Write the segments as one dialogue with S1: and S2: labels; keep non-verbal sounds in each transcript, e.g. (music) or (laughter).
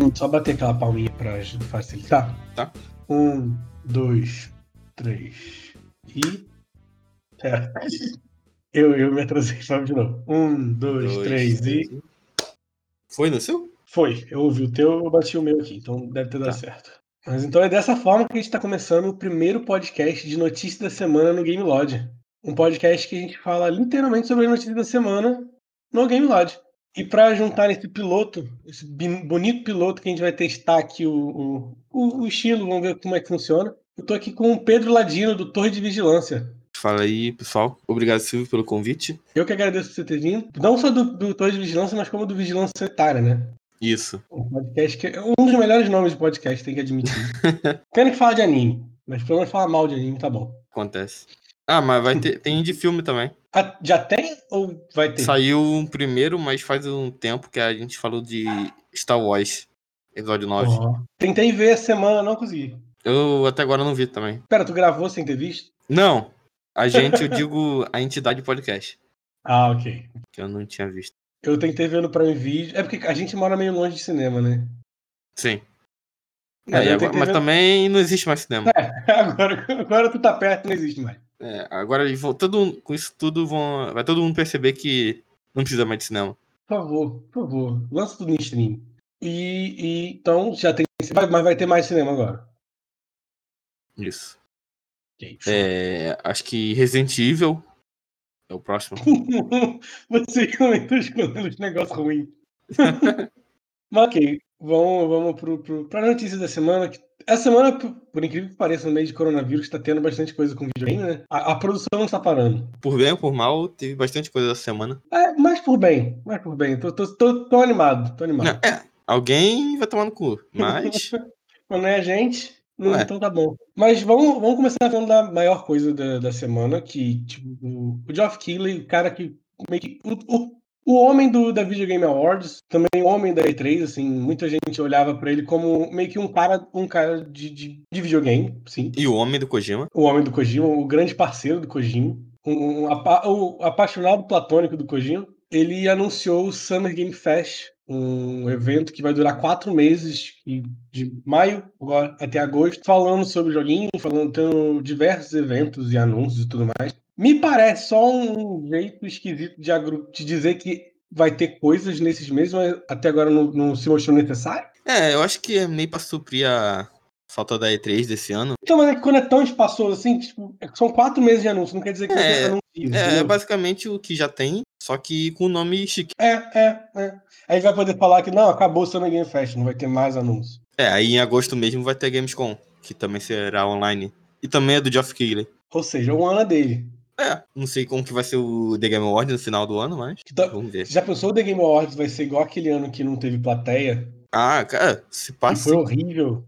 S1: Vamos só bater aquela palminha pra facilitar.
S2: Tá.
S1: Um, dois, três. E. É. Eu, eu me atrasei, (laughs) de novo. Um, dois,
S2: Dois,
S1: três e.
S2: Foi no seu?
S1: Foi. Eu ouvi o teu, eu bati o meu aqui, então deve ter dado
S2: Tá.
S1: certo. Mas então é dessa forma que a gente está começando o primeiro podcast de notícias da semana no Game Lodge. Um podcast que a gente fala literalmente sobre as notícias da semana no Game Lodge. E para juntar nesse piloto, esse bonito piloto que a gente vai testar aqui o, o, o- estilo, vamos ver como é que funciona. Eu tô aqui com o Pedro Ladino, do Torre de Vigilância.
S2: Fala aí, pessoal. Obrigado, Silvio, pelo convite.
S1: Eu que agradeço por você ter vindo. Não só do, do Torre de Vigilância, mas como do Vigilância Sanitária, né?
S2: Isso.
S1: Um podcast que é um dos melhores nomes de podcast, tem que admitir. (laughs) Pena que fala de anime, mas pelo menos fala mal de anime, tá bom.
S2: Acontece. Ah, mas vai ter. Tem de filme também.
S1: Ah, já tem ou vai ter?
S2: Saiu um primeiro, mas faz um tempo que a gente falou de Star Wars, episódio 9.
S1: Ó. Tentei ver essa semana, não consegui.
S2: Eu até agora não vi também.
S1: Pera, tu gravou sem ter visto?
S2: Não, a gente, eu digo a entidade podcast, (laughs)
S1: Ah, ok.
S2: que eu não tinha visto.
S1: Eu tentei ver no Prime Video. É porque a gente mora meio longe de cinema, né?
S2: Sim.
S1: Mas
S2: É, agora- mas
S1: ver-
S2: também não existe mais cinema. (laughs)
S1: Agora, agora tu tá perto, não existe mais.
S2: É, agora todo, com isso tudo vão, vai todo mundo perceber que não precisa mais de cinema.
S1: Por favor, por favor, lança tudo em stream. E, e então já tem. mas vai ter mais cinema agora.
S2: Isso. É, acho que Resident Evil é o próximo. (laughs)
S1: Você comentou escondendo os negócios ruins. (laughs) Mas ok, vamos, vamos pro, pro, pra notícia da semana. que- Essa semana, por, incrível que pareça, no meio de coronavírus, tá tendo bastante coisa com videogame, né? A, a produção não está parando.
S2: Por bem ou por mal, teve bastante coisa essa semana.
S1: É, mais por bem, mais por bem. Tô, tô, tô, tô animado, tô animado.
S2: Não, é, alguém vai tomar no cu, mas (laughs)
S1: Quando é a gente, não, então tá bom. Mas vamos, vamos começar falando da maior coisa da, da semana, que, tipo, o, o Geoff Keighley, o cara que meio que. O, o, o homem do, da Video Game Awards, também o homem da E3, assim, muita gente olhava pra ele como meio que um cara, um cara de, de, de videogame, sim.
S2: e o homem do Kojima.
S1: O homem do Kojima, o grande parceiro do Kojima, um, um o apaixonado platônico do Kojima, ele anunciou o Summer Game Fest, um evento que vai durar quatro meses, de maio agora até agosto, falando sobre joguinho, falando tendo diversos eventos e anúncios e tudo mais. Me parece só um jeito esquisito de, de dizer que vai ter coisas nesses meses, mas até agora não, não se mostrou necessário.
S2: É, eu acho que é meio pra suprir a falta da E3 desse ano.
S1: Então, mas é que quando é tão espaçoso assim, tipo, é são quatro meses de anúncio, não quer dizer que
S2: É,
S1: anúncios,
S2: É,
S1: entendeu?
S2: basicamente o que já tem, só que com o nome chique.
S1: É, é, é. Aí vai poder falar que não, acabou o Summer Game Fest, não vai ter mais anúncio.
S2: É, aí em agosto mesmo vai ter Gamescom, que também será online. E também é do Geoff Keighley.
S1: Ou seja, o ano é dele.
S2: É, não sei como que vai ser o The Game Awards no final do ano, mas
S1: tá-
S2: vamos ver.
S1: Já pensou o The Game Awards vai ser igual aquele ano que não teve plateia?
S2: Ah, cara, se passa.
S1: foi horrível.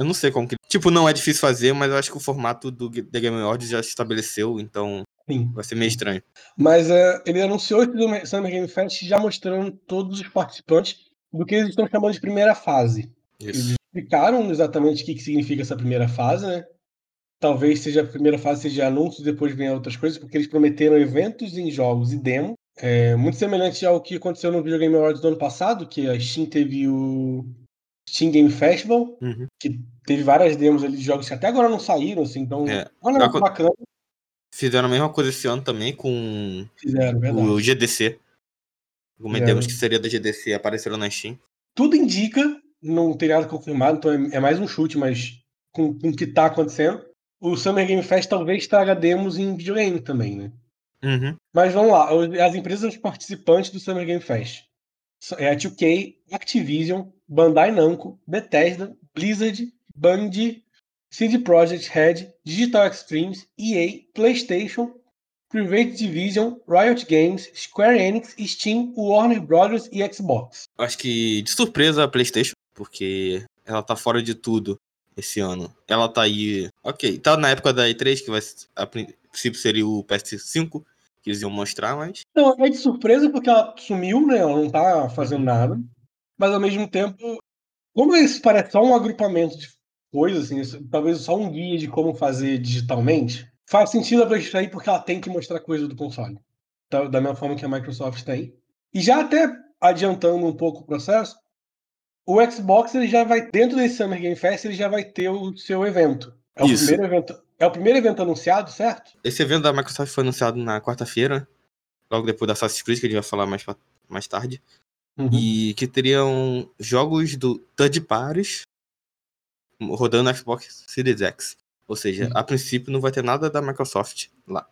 S2: Eu não sei como que. Tipo, não é difícil fazer, mas eu acho que o formato do The Game Awards já se estabeleceu, então
S1: Sim.
S2: vai ser meio estranho.
S1: Mas é, ele anunciou esse do Summer Game Fest já mostrando todos os participantes do que eles estão chamando de primeira fase. Eles
S2: Isso.
S1: explicaram exatamente o que, que significa essa primeira fase, né? Talvez seja a primeira fase seja anúncio, depois venha outras coisas, porque eles prometeram eventos em jogos e demo. É, muito semelhante ao que aconteceu no Video Game Awards do ano passado, que a Steam teve o Steam Game Festival,
S2: Uhum.
S1: que teve várias demos ali de jogos que até agora não saíram, assim, então
S2: É. Acon-
S1: bacana
S2: Fizeram a mesma coisa esse ano também com
S1: fizeram, é
S2: o GDC. Algumas
S1: É.
S2: demos que seria da GDC apareceram na Steam.
S1: Tudo indica, não tem nada confirmado, então é, é mais um chute, mas com, com o que tá acontecendo, o Summer Game Fest talvez traga demos em videogame também, né?
S2: Uhum.
S1: Mas vamos lá, as empresas participantes do Summer Game Fest é a 2K, Activision, Bandai Namco, Bethesda, Blizzard, Band, CD Projekt Red, Digital Extremes, EA, PlayStation, Private Division, Riot Games, Square Enix, Steam, Warner Brothers e Xbox.
S2: Acho que de surpresa a PlayStation, porque ela tá fora de tudo esse ano. Ela tá aí. Ok, tá na época da E3, que vai, a princípio seria o PS5, que eles iam mostrar, mas.
S1: Não, é de surpresa porque ela sumiu, né? Ela não tá fazendo nada. Mas ao mesmo tempo, como isso parece só um agrupamento de coisas, assim, talvez só um guia de como fazer digitalmente, faz sentido a aí porque ela tem que mostrar coisa do console. Da, da mesma forma que a Microsoft tem. E já até adiantando um pouco o processo, O Xbox ele já vai dentro desse Summer Game Fest, ele já vai ter o seu evento. É o
S2: Isso.
S1: primeiro evento. É o primeiro evento anunciado, certo?
S2: Esse evento da Microsoft foi anunciado na quarta-feira, logo depois da Assassin's Creed, que a gente vai falar mais, mais tarde.
S1: Uhum.
S2: E que teriam jogos do third parties rodando no Xbox Series X. Ou seja,
S1: Uhum.
S2: a princípio não vai ter nada da Microsoft lá.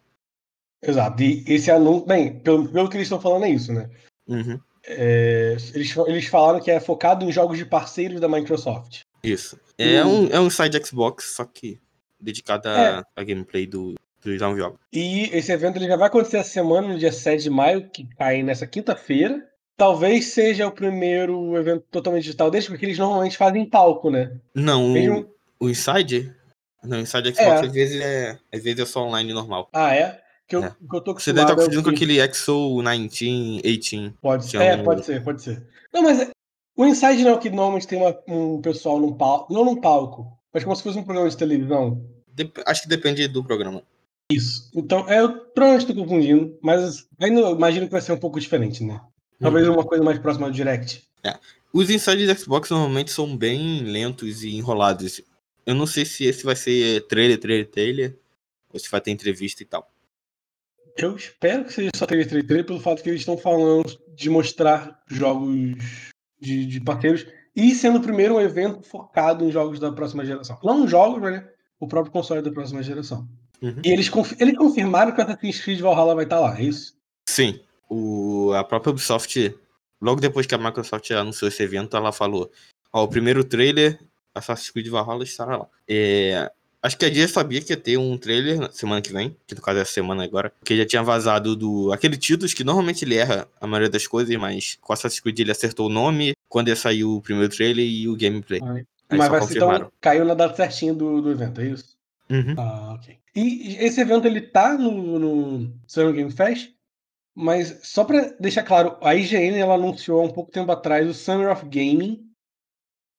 S1: Exato. E esse anúncio. Bem, pelo, pelo que eles estão falando é isso, né?
S2: Uhum,
S1: É, eles, eles falaram que é focado em jogos de parceiros da Microsoft.
S2: Isso. É um, é um side Xbox, só que dedicado
S1: É.
S2: a, a gameplay do, dos novos jogos.
S1: E esse evento ele já vai acontecer essa semana, no dia 7 de maio, que cai nessa quinta-feira. Talvez seja o primeiro evento totalmente digital deles, porque eles normalmente fazem palco, né?
S2: Não,
S1: Mesmo-
S2: o, o Inside? Não, o Inside Xbox
S1: É.
S2: às vezes é. Às vezes é só online normal.
S1: Ah, é? Que eu,
S2: É.
S1: que eu tô
S2: Você deve estar
S1: é o
S2: confundindo com
S1: que-
S2: aquele XO 19, 18.
S1: Pode ser.
S2: é
S1: É,
S2: um-
S1: pode ser, pode ser. Não, mas é- o Inside não é que normalmente tem uma- um pessoal num palco. Não num palco, mas como se fosse um programa de televisão.
S2: Dep- acho que depende do programa.
S1: Isso. Então, é, eu provavelmente estou confundindo, mas ainda eu imagino que vai ser um pouco diferente, né? Talvez
S2: Uhum.
S1: uma coisa mais próxima do Direct.
S2: Os insides do Xbox normalmente são bem lentos e enrolados. Eu não sei se esse vai ser trailer, trailer, trailer, ou se vai ter entrevista e tal.
S1: Eu espero que seja só 333 pelo fato que eles estão falando de mostrar jogos de, de parceiros e sendo o primeiro um evento focado em jogos da próxima geração. Não jogos, mas né, o próprio console da próxima geração.
S2: Uhum.
S1: E eles, confi- eles confirmaram que o Assassin's Creed Valhalla vai estar lá, é isso?
S2: Sim, o, a própria Ubisoft, logo depois que a Microsoft anunciou esse evento, ela falou: Ó, o primeiro trailer, Assassin's Creed Valhalla estará lá. É, acho que a Dia sabia que ia ter um trailer na semana que vem, que no caso é essa semana agora, porque já tinha vazado do. aquele Titus que normalmente ele erra a maioria das coisas, mas com Assassin's Creed ele acertou o nome quando ia sair o primeiro trailer e o gameplay.
S1: Mas vai ser, então, caiu na data certinha do, do evento, é isso?
S2: Uhum.
S1: Ah, ok. E esse evento ele tá no, no Summer Game Fest, mas só pra deixar claro, a IGN ela anunciou há um pouco tempo atrás o Summer of Gaming,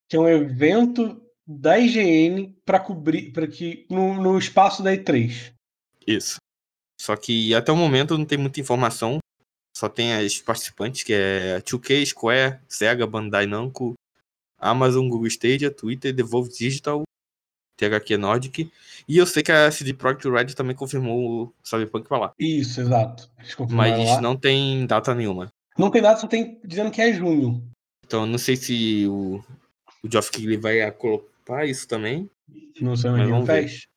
S1: que é um evento da IGN para cobrir para que no, no espaço da E3.
S2: Isso. Só que até o momento não tem muita informação. Só tem as participantes, que é 2K, Square, Sega, Bandai Namco, Amazon, Google Stadia, Twitter, Devolve Digital, THQ Nordic. E eu sei que a CD Projekt Red também confirmou o Cyberpunk pra lá.
S1: Isso, exato.
S2: Mas
S1: lá.
S2: não tem data nenhuma.
S1: não tem data, só tem dizendo que é junho.
S2: Então eu não sei se o, o Geoff Keighley vai colocar isso também.
S1: No Summer Game. Fest.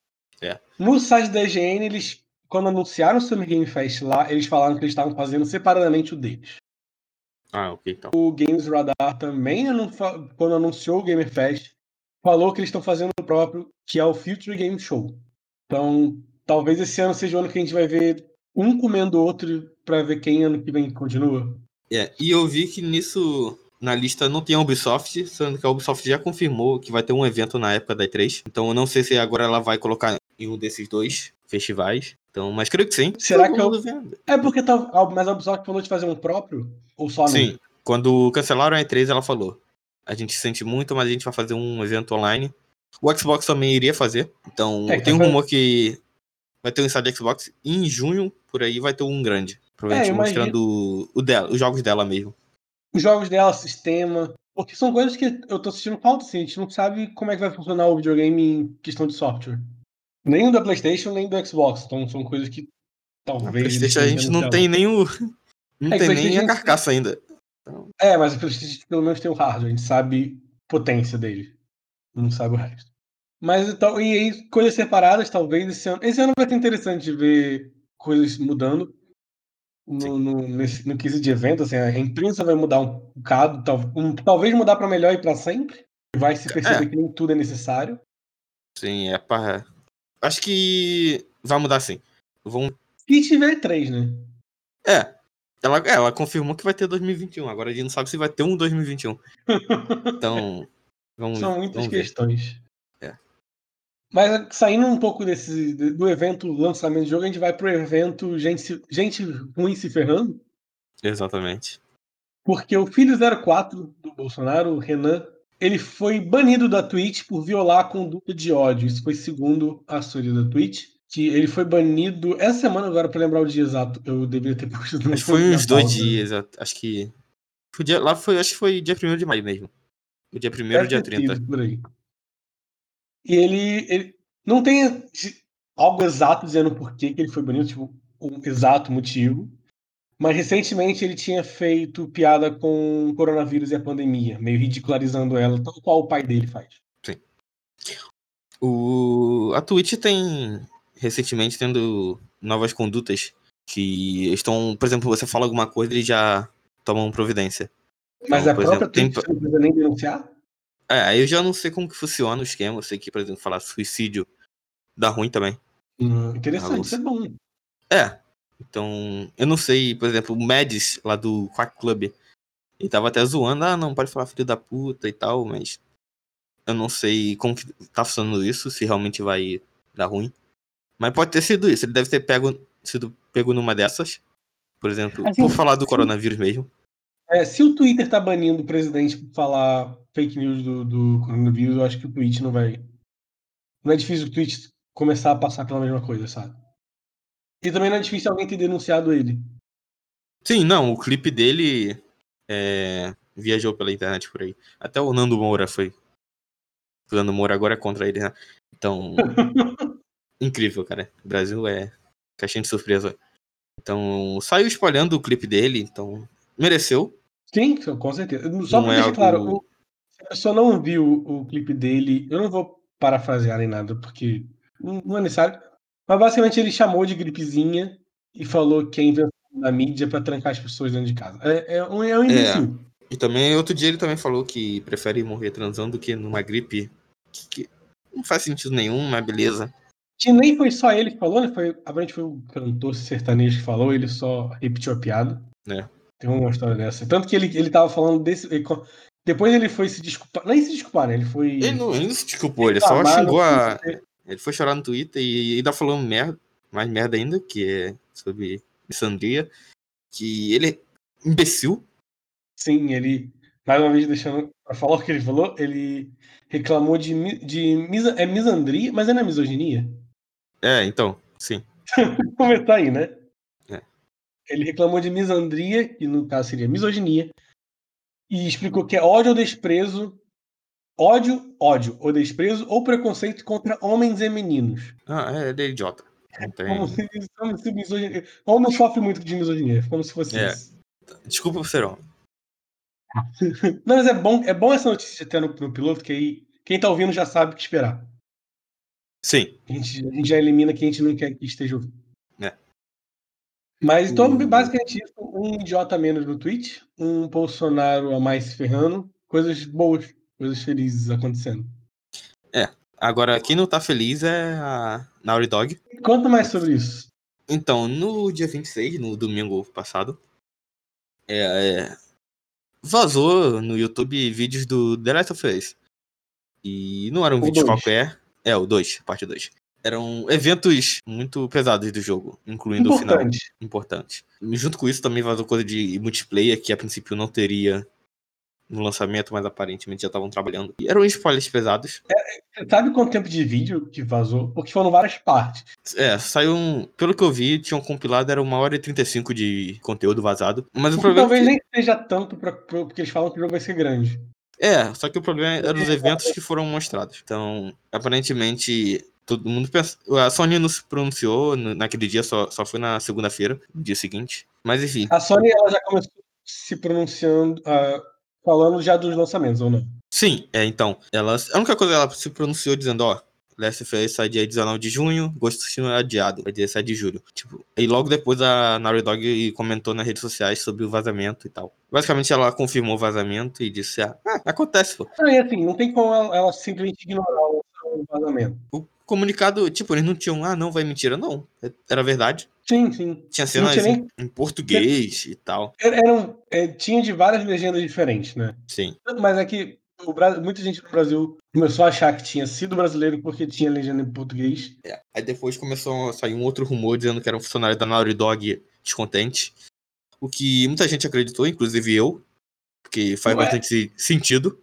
S2: É.
S1: No site da IGN, eles, quando anunciaram o Summer Game Fest lá, eles falaram que eles estavam fazendo separadamente o deles.
S2: Ah, ok, então.
S1: O Games Radar também, quando anunciou o Game Fest, falou que eles estão fazendo o próprio, que é o Future Game Show. Então, talvez esse ano seja o ano que a gente vai ver um comendo o outro para ver quem ano que vem continua.
S2: É, e eu vi que nisso, na lista não tem a Ubisoft, sendo que a Ubisoft já confirmou que vai ter um evento na época da E3. Então eu não sei se agora ela vai colocar em um desses dois festivais. Então, mas creio que sim.
S1: Será
S2: Todo
S1: que eu-
S2: mundo vendo.
S1: É porque ah, mas a Ubisoft falou de fazer um próprio ou só?
S2: Sim, quando cancelaram a E3, ela falou: a gente sente muito, mas a gente vai fazer um evento online. O Xbox também iria fazer. Então,
S1: É,
S2: tem um
S1: tá
S2: rumor que vai ter um Inside Xbox e em junho, por aí, vai ter um grande. Provavelmente
S1: É, eu
S2: mostrando o dela, os jogos dela mesmo.
S1: Os jogos dela, sistema. Porque são coisas que eu tô sentindo falta, assim. A gente não sabe como é que vai funcionar o videogame em questão de software. Nem o da PlayStation, nem do Xbox. Então são coisas que talvez. eles
S2: PlayStation a gente não tem nem o. Não
S1: É
S2: tem nem a carcaça ainda.
S1: É, mas a PlayStation pelo menos tem o hardware, a gente sabe a potência dele. Não sabe o resto. Mas então, e aí, coisas separadas, talvez esse ano. Esse ano vai ser interessante ver coisas mudando. No, no, nesse, no quesito de evento, assim, a imprensa vai mudar um bocado, tal, um- talvez mudar para melhor e para sempre. Vai se perceber
S2: É.
S1: que nem tudo é necessário.
S2: Sim, é pra. Acho que vai mudar sim. Vão.
S1: E tiver três, né?
S2: É. Ela, é, ela confirmou que vai ter 2021. Agora a gente não sabe se vai ter um 2021. (laughs) Então. Vamos,
S1: São muitas questões. Mas saindo um pouco desse do evento lançamento de jogo, a gente vai pro evento gente, gente ruim se ferrando,
S2: Exatamente.
S1: porque o filho 04 do Bolsonaro, o Renan, ele foi banido da Twitch por violar a conduta de ódio. Isso foi segundo a assessoria da Twitch. Que ele foi banido essa semana, agora para lembrar o dia exato, eu deveria ter (laughs) posto no
S2: Acho que foi uns dois dias. Acho que. foi dia- lá foi, acho que foi dia 1 de maio mesmo. O dia 1 e o dia 30.
S1: Por aí. E ele, ele não tem algo exato dizendo por que, que ele foi banido, tipo, um exato motivo. Mas recentemente ele tinha feito piada com o coronavírus e a pandemia, meio ridicularizando ela, tal qual o pai dele faz.
S2: Sim. O... A Twitch tem recentemente tendo novas condutas que estão, por exemplo, você fala alguma coisa e já tomam providência.
S1: Mas então, a própria exemplo, Twitch tem... não precisa nem denunciar?
S2: É, aí eu já não sei como que funciona o esquema. Eu sei que, por exemplo, falar suicídio dá ruim também.
S1: Hum, interessante, isso é bom.
S2: É. Então, eu não sei, por exemplo, o Mads lá do Quack Club. Ele tava até zoando, ah, não pode falar filho da puta e tal, mas eu não sei como que tá funcionando isso, se realmente vai dar ruim. Mas pode ter sido isso, ele deve ter pego, sido pego numa dessas. Por exemplo, assim, por falar do coronavírus mesmo.
S1: É, se o Twitter tá banindo o presidente por falar fake news do, do coronavírus, eu acho que o Twitch não vai. Não é difícil o Twitch começar a passar pela mesma coisa, sabe? E também não é difícil alguém ter denunciado ele.
S2: Sim, não, o clipe dele é, viajou pela internet por aí. Até o Nando Moura foi. O Nando Moura agora é contra ele, né? Então. (laughs) incrível, cara. O Brasil é caixinha de surpresa. Então, saiu espalhando o clipe dele, então mereceu.
S1: Sim, com certeza. Só não pra é deixar algo... claro, o, se a pessoa não viu o clipe dele, eu não vou parafrasear nem nada, porque não é necessário. Mas basicamente ele chamou de gripezinha e falou que é invenção da mídia para trancar as pessoas dentro de casa. É, é um, é um imbecil.
S2: É. E também, outro dia ele também falou que prefere morrer transando do que numa gripe que, que não faz sentido nenhum, mas beleza.
S1: Que nem foi só ele que falou, né? Foi, aparentemente foi o cantor sertanejo que falou, ele só repetiu a piada.
S2: É.
S1: Tem uma história dessa. Tanto que ele, ele tava falando desse. Ele, depois ele foi se desculpar. Nem se desculpar, né? Ele foi.
S2: Ele não, ele não se desculpou, ele só xingou a. Ele foi chorar no Twitter e ainda falou merda, mais merda ainda, que é sobre Missandria. Que ele é imbecil.
S1: Sim, ele. Mais uma vez, deixando pra falar o que ele falou, ele reclamou de, de misa, é misandria, mas é não é misoginia?
S2: É, então, sim. (laughs)
S1: Comentar aí, né? É. Ele reclamou de misandria, que no caso seria misoginia, e explicou que é ódio ou desprezo, ódio, ódio ou desprezo ou preconceito contra homens e meninos.
S2: Ah, é, é idiota. Tem...
S1: Como se, como se misoginia... Homem sofre muito de misoginia, como se fosse
S2: é.
S1: isso.
S2: Desculpa por ser homem. (laughs)
S1: Não, mas é bom, é bom essa notícia ter no, no piloto, que aí quem tá ouvindo já sabe o que esperar.
S2: Sim.
S1: A gente, a gente já elimina quem a gente não quer que esteja ouvindo. Mas então, basicamente isso, um idiota menos no Twitch, um Bolsonaro a mais se ferrando, coisas boas, coisas felizes acontecendo.
S2: É. Agora, quem não tá feliz é a Naughty Dog.
S1: Conta mais sobre isso.
S2: Então, no dia 26, no domingo passado, é, é, vazou no YouTube vídeos do The Last of Us. E não eram um vídeos qualquer, é, o 2, parte 2. Eram eventos muito pesados do jogo, incluindo Importante. o final. Importante. Junto com isso também vazou coisa de multiplayer, que a princípio não teria no lançamento, mas aparentemente já estavam trabalhando. E eram spoilers pesados.
S1: É, sabe quanto tempo de vídeo que vazou? Porque foram várias partes.
S2: É, saiu um. Pelo que eu vi, tinham compilado, era uma hora e 35 de conteúdo vazado. Mas o problema.
S1: Talvez
S2: é que...
S1: nem seja tanto, pra, porque eles falam que o jogo vai ser grande.
S2: É, só que o problema era os eventos que foram mostrados. Então, aparentemente, todo mundo pensa. A Sony não se pronunciou naquele dia, só, só foi na segunda-feira, no dia seguinte. Mas enfim.
S1: A Sony ela já começou se pronunciando, uh, falando já dos lançamentos, ou não?
S2: Sim, é, então. Ela, a única coisa ela se pronunciou dizendo, ó, Last of Us sai dia 19 de junho, Ghost é adiado, vai dia 7 de julho. Tipo, e logo depois a Naughty Dog comentou nas redes sociais sobre o vazamento e tal. Basicamente ela confirmou o vazamento e disse, ah, ah acontece, pô.
S1: Não, e assim, não tem como ela, ela simplesmente ignorar o vazamento.
S2: O comunicado, tipo, eles não tinham, ah, não, vai mentira, não. Era verdade.
S1: Sim, sim.
S2: Tinha cenas tinha nem... em português e tal.
S1: Eram, é, tinha de várias legendas diferentes, né?
S2: Sim.
S1: Mas é que o muita gente no Brasil começou a achar que tinha sido brasileiro porque tinha legenda em português.
S2: É. Aí depois começou a sair um outro rumor dizendo que era um funcionário da Naughty Dog descontente. O que muita gente acreditou, inclusive eu, porque faz não é. bastante é. sentido.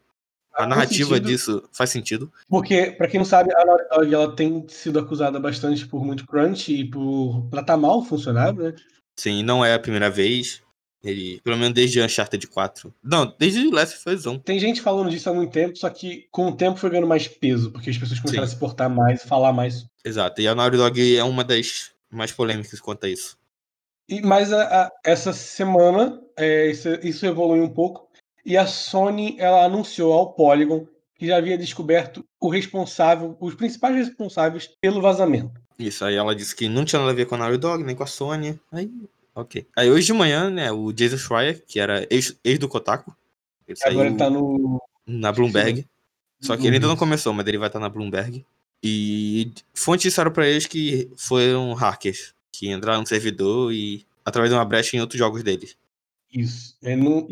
S2: A narrativa sentido, disso faz sentido.
S1: Porque, para quem não sabe, a Naughty Dog ela tem sido acusada bastante por muito crunch e por tratar mal o funcionário, né?
S2: Sim, não é a primeira vez. Ele, pelo menos desde Uncharted 4. Não, desde Last of Us 1.
S1: Tem gente falando disso há muito tempo, só que com o tempo foi ganhando mais peso, porque as pessoas começaram
S2: Sim.
S1: a se portar mais, falar mais.
S2: Exato. E a Naughty Dog é uma das mais polêmicas quanto a isso.
S1: E, mas a- a- essa semana é, isso, isso evoluiu um pouco e a Sony ela anunciou ao Polygon que já havia descoberto o responsável, os principais responsáveis pelo vazamento.
S2: Isso, aí ela disse que não tinha nada a ver com a Naughty Dog, nem com a Sony. Aí, ok. Aí hoje de manhã, né, o Jason Schreier, que era ex, ex do Kotaku, ele
S1: Agora ele tá no
S2: na Bloomberg. Só que ele ainda não começou, mas ele vai estar na Bloomberg. E fontes disseram pra eles que foram hackers que entraram no servidor e através de uma brecha em outros jogos deles.
S1: Isso. Ele não,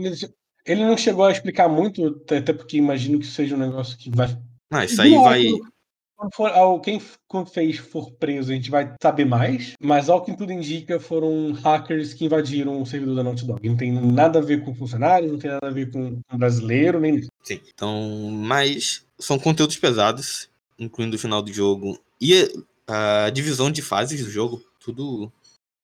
S1: ele- não chegou a explicar muito, até porque imagino que seja um negócio que vai.
S2: Ah, isso aí vai.
S1: Quando for, ao- quem fez for preso, a gente vai saber mais, mas ao que tudo indica, foram hackers que invadiram o servidor da Naughty Dog. Não tem nada a ver com funcionários, não tem nada a ver com brasileiro, nem
S2: Sim. Então, mas são conteúdos pesados, incluindo o final do jogo e a divisão de fases do jogo, tudo,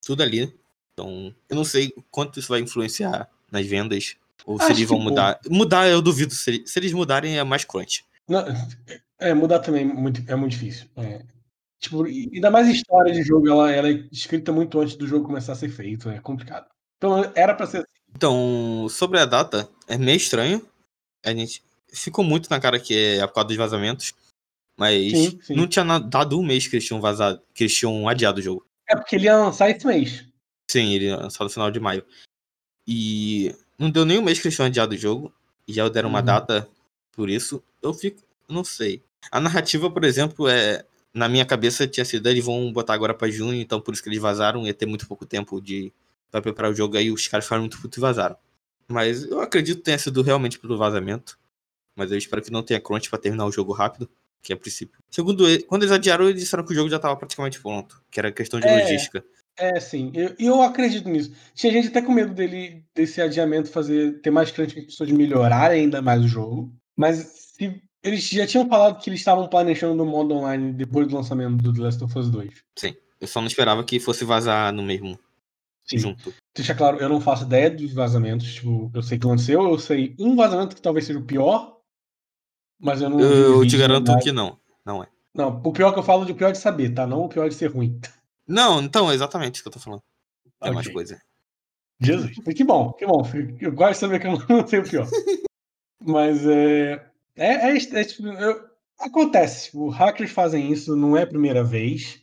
S2: tudo ali. Então, eu não sei quanto isso vai influenciar nas vendas ou se
S1: Acho
S2: eles vão mudar. Mudar eu duvido. Se, se eles mudarem é mais crunch.
S1: Não, é, mudar também é muito, é muito difícil. É. Tipo, ainda mais a história de jogo, ela, ela é escrita muito antes do jogo começar a ser feito, é complicado. Então era pra ser assim.
S2: Então, sobre a data, é meio estranho. A gente ficou muito na cara que é por causa dos vazamentos. Mas
S1: Sim, sim.
S2: não tinha dado um mês que eles tinham vazado, que eles tinham adiado o jogo.
S1: É porque ele ia lançar esse mês.
S2: Sim, ele lançou no final de maio. E não deu nem um mês que eles tinham adiado o jogo. E já deram uma
S1: Uhum.
S2: data por isso. Eu fico. Não sei. A narrativa, por exemplo, é. Na minha cabeça tinha sido, eles vão botar agora pra junho, então por isso que eles vazaram, ia ter muito pouco tempo de pra preparar o jogo aí, os caras ficaram muito putos e vazaram. Mas eu acredito que tenha sido realmente pelo vazamento. Mas eu espero que não tenha crunch pra terminar o jogo rápido, que é a princípio. Segundo ele, quando eles adiaram, eles disseram que o jogo já tava praticamente pronto, que era questão de
S1: É.
S2: logística.
S1: É, sim. Eu, eu acredito nisso. Tinha gente até com medo dele, desse adiamento fazer ter mais crunch para as pessoas melhorarem ainda mais o jogo. Mas se eles já tinham falado que eles estavam planejando o modo online depois do lançamento do The Last of Us 2.
S2: Eu só não esperava que fosse vazar no mesmo
S1: Sim.
S2: junto.
S1: Deixa claro, eu não faço ideia dos vazamentos. Tipo, eu sei que aconteceu, eu sei um vazamento que talvez seja o pior, mas eu não. vi
S2: Eu te garanto
S1: nada.
S2: que não. Não é.
S1: Não, o pior que eu falo de pior de saber, tá? Não o pior de ser ruim.
S2: Não, então, é exatamente isso que eu tô falando. É mais
S1: Ok.
S2: coisa.
S1: Jesus. Mas Que bom, que bom. Eu gosto de saber que eu não sei o pior. (laughs) Mas é. É, é, é tipo, eu- acontece. Tipo, hackers fazem isso, não é a primeira vez.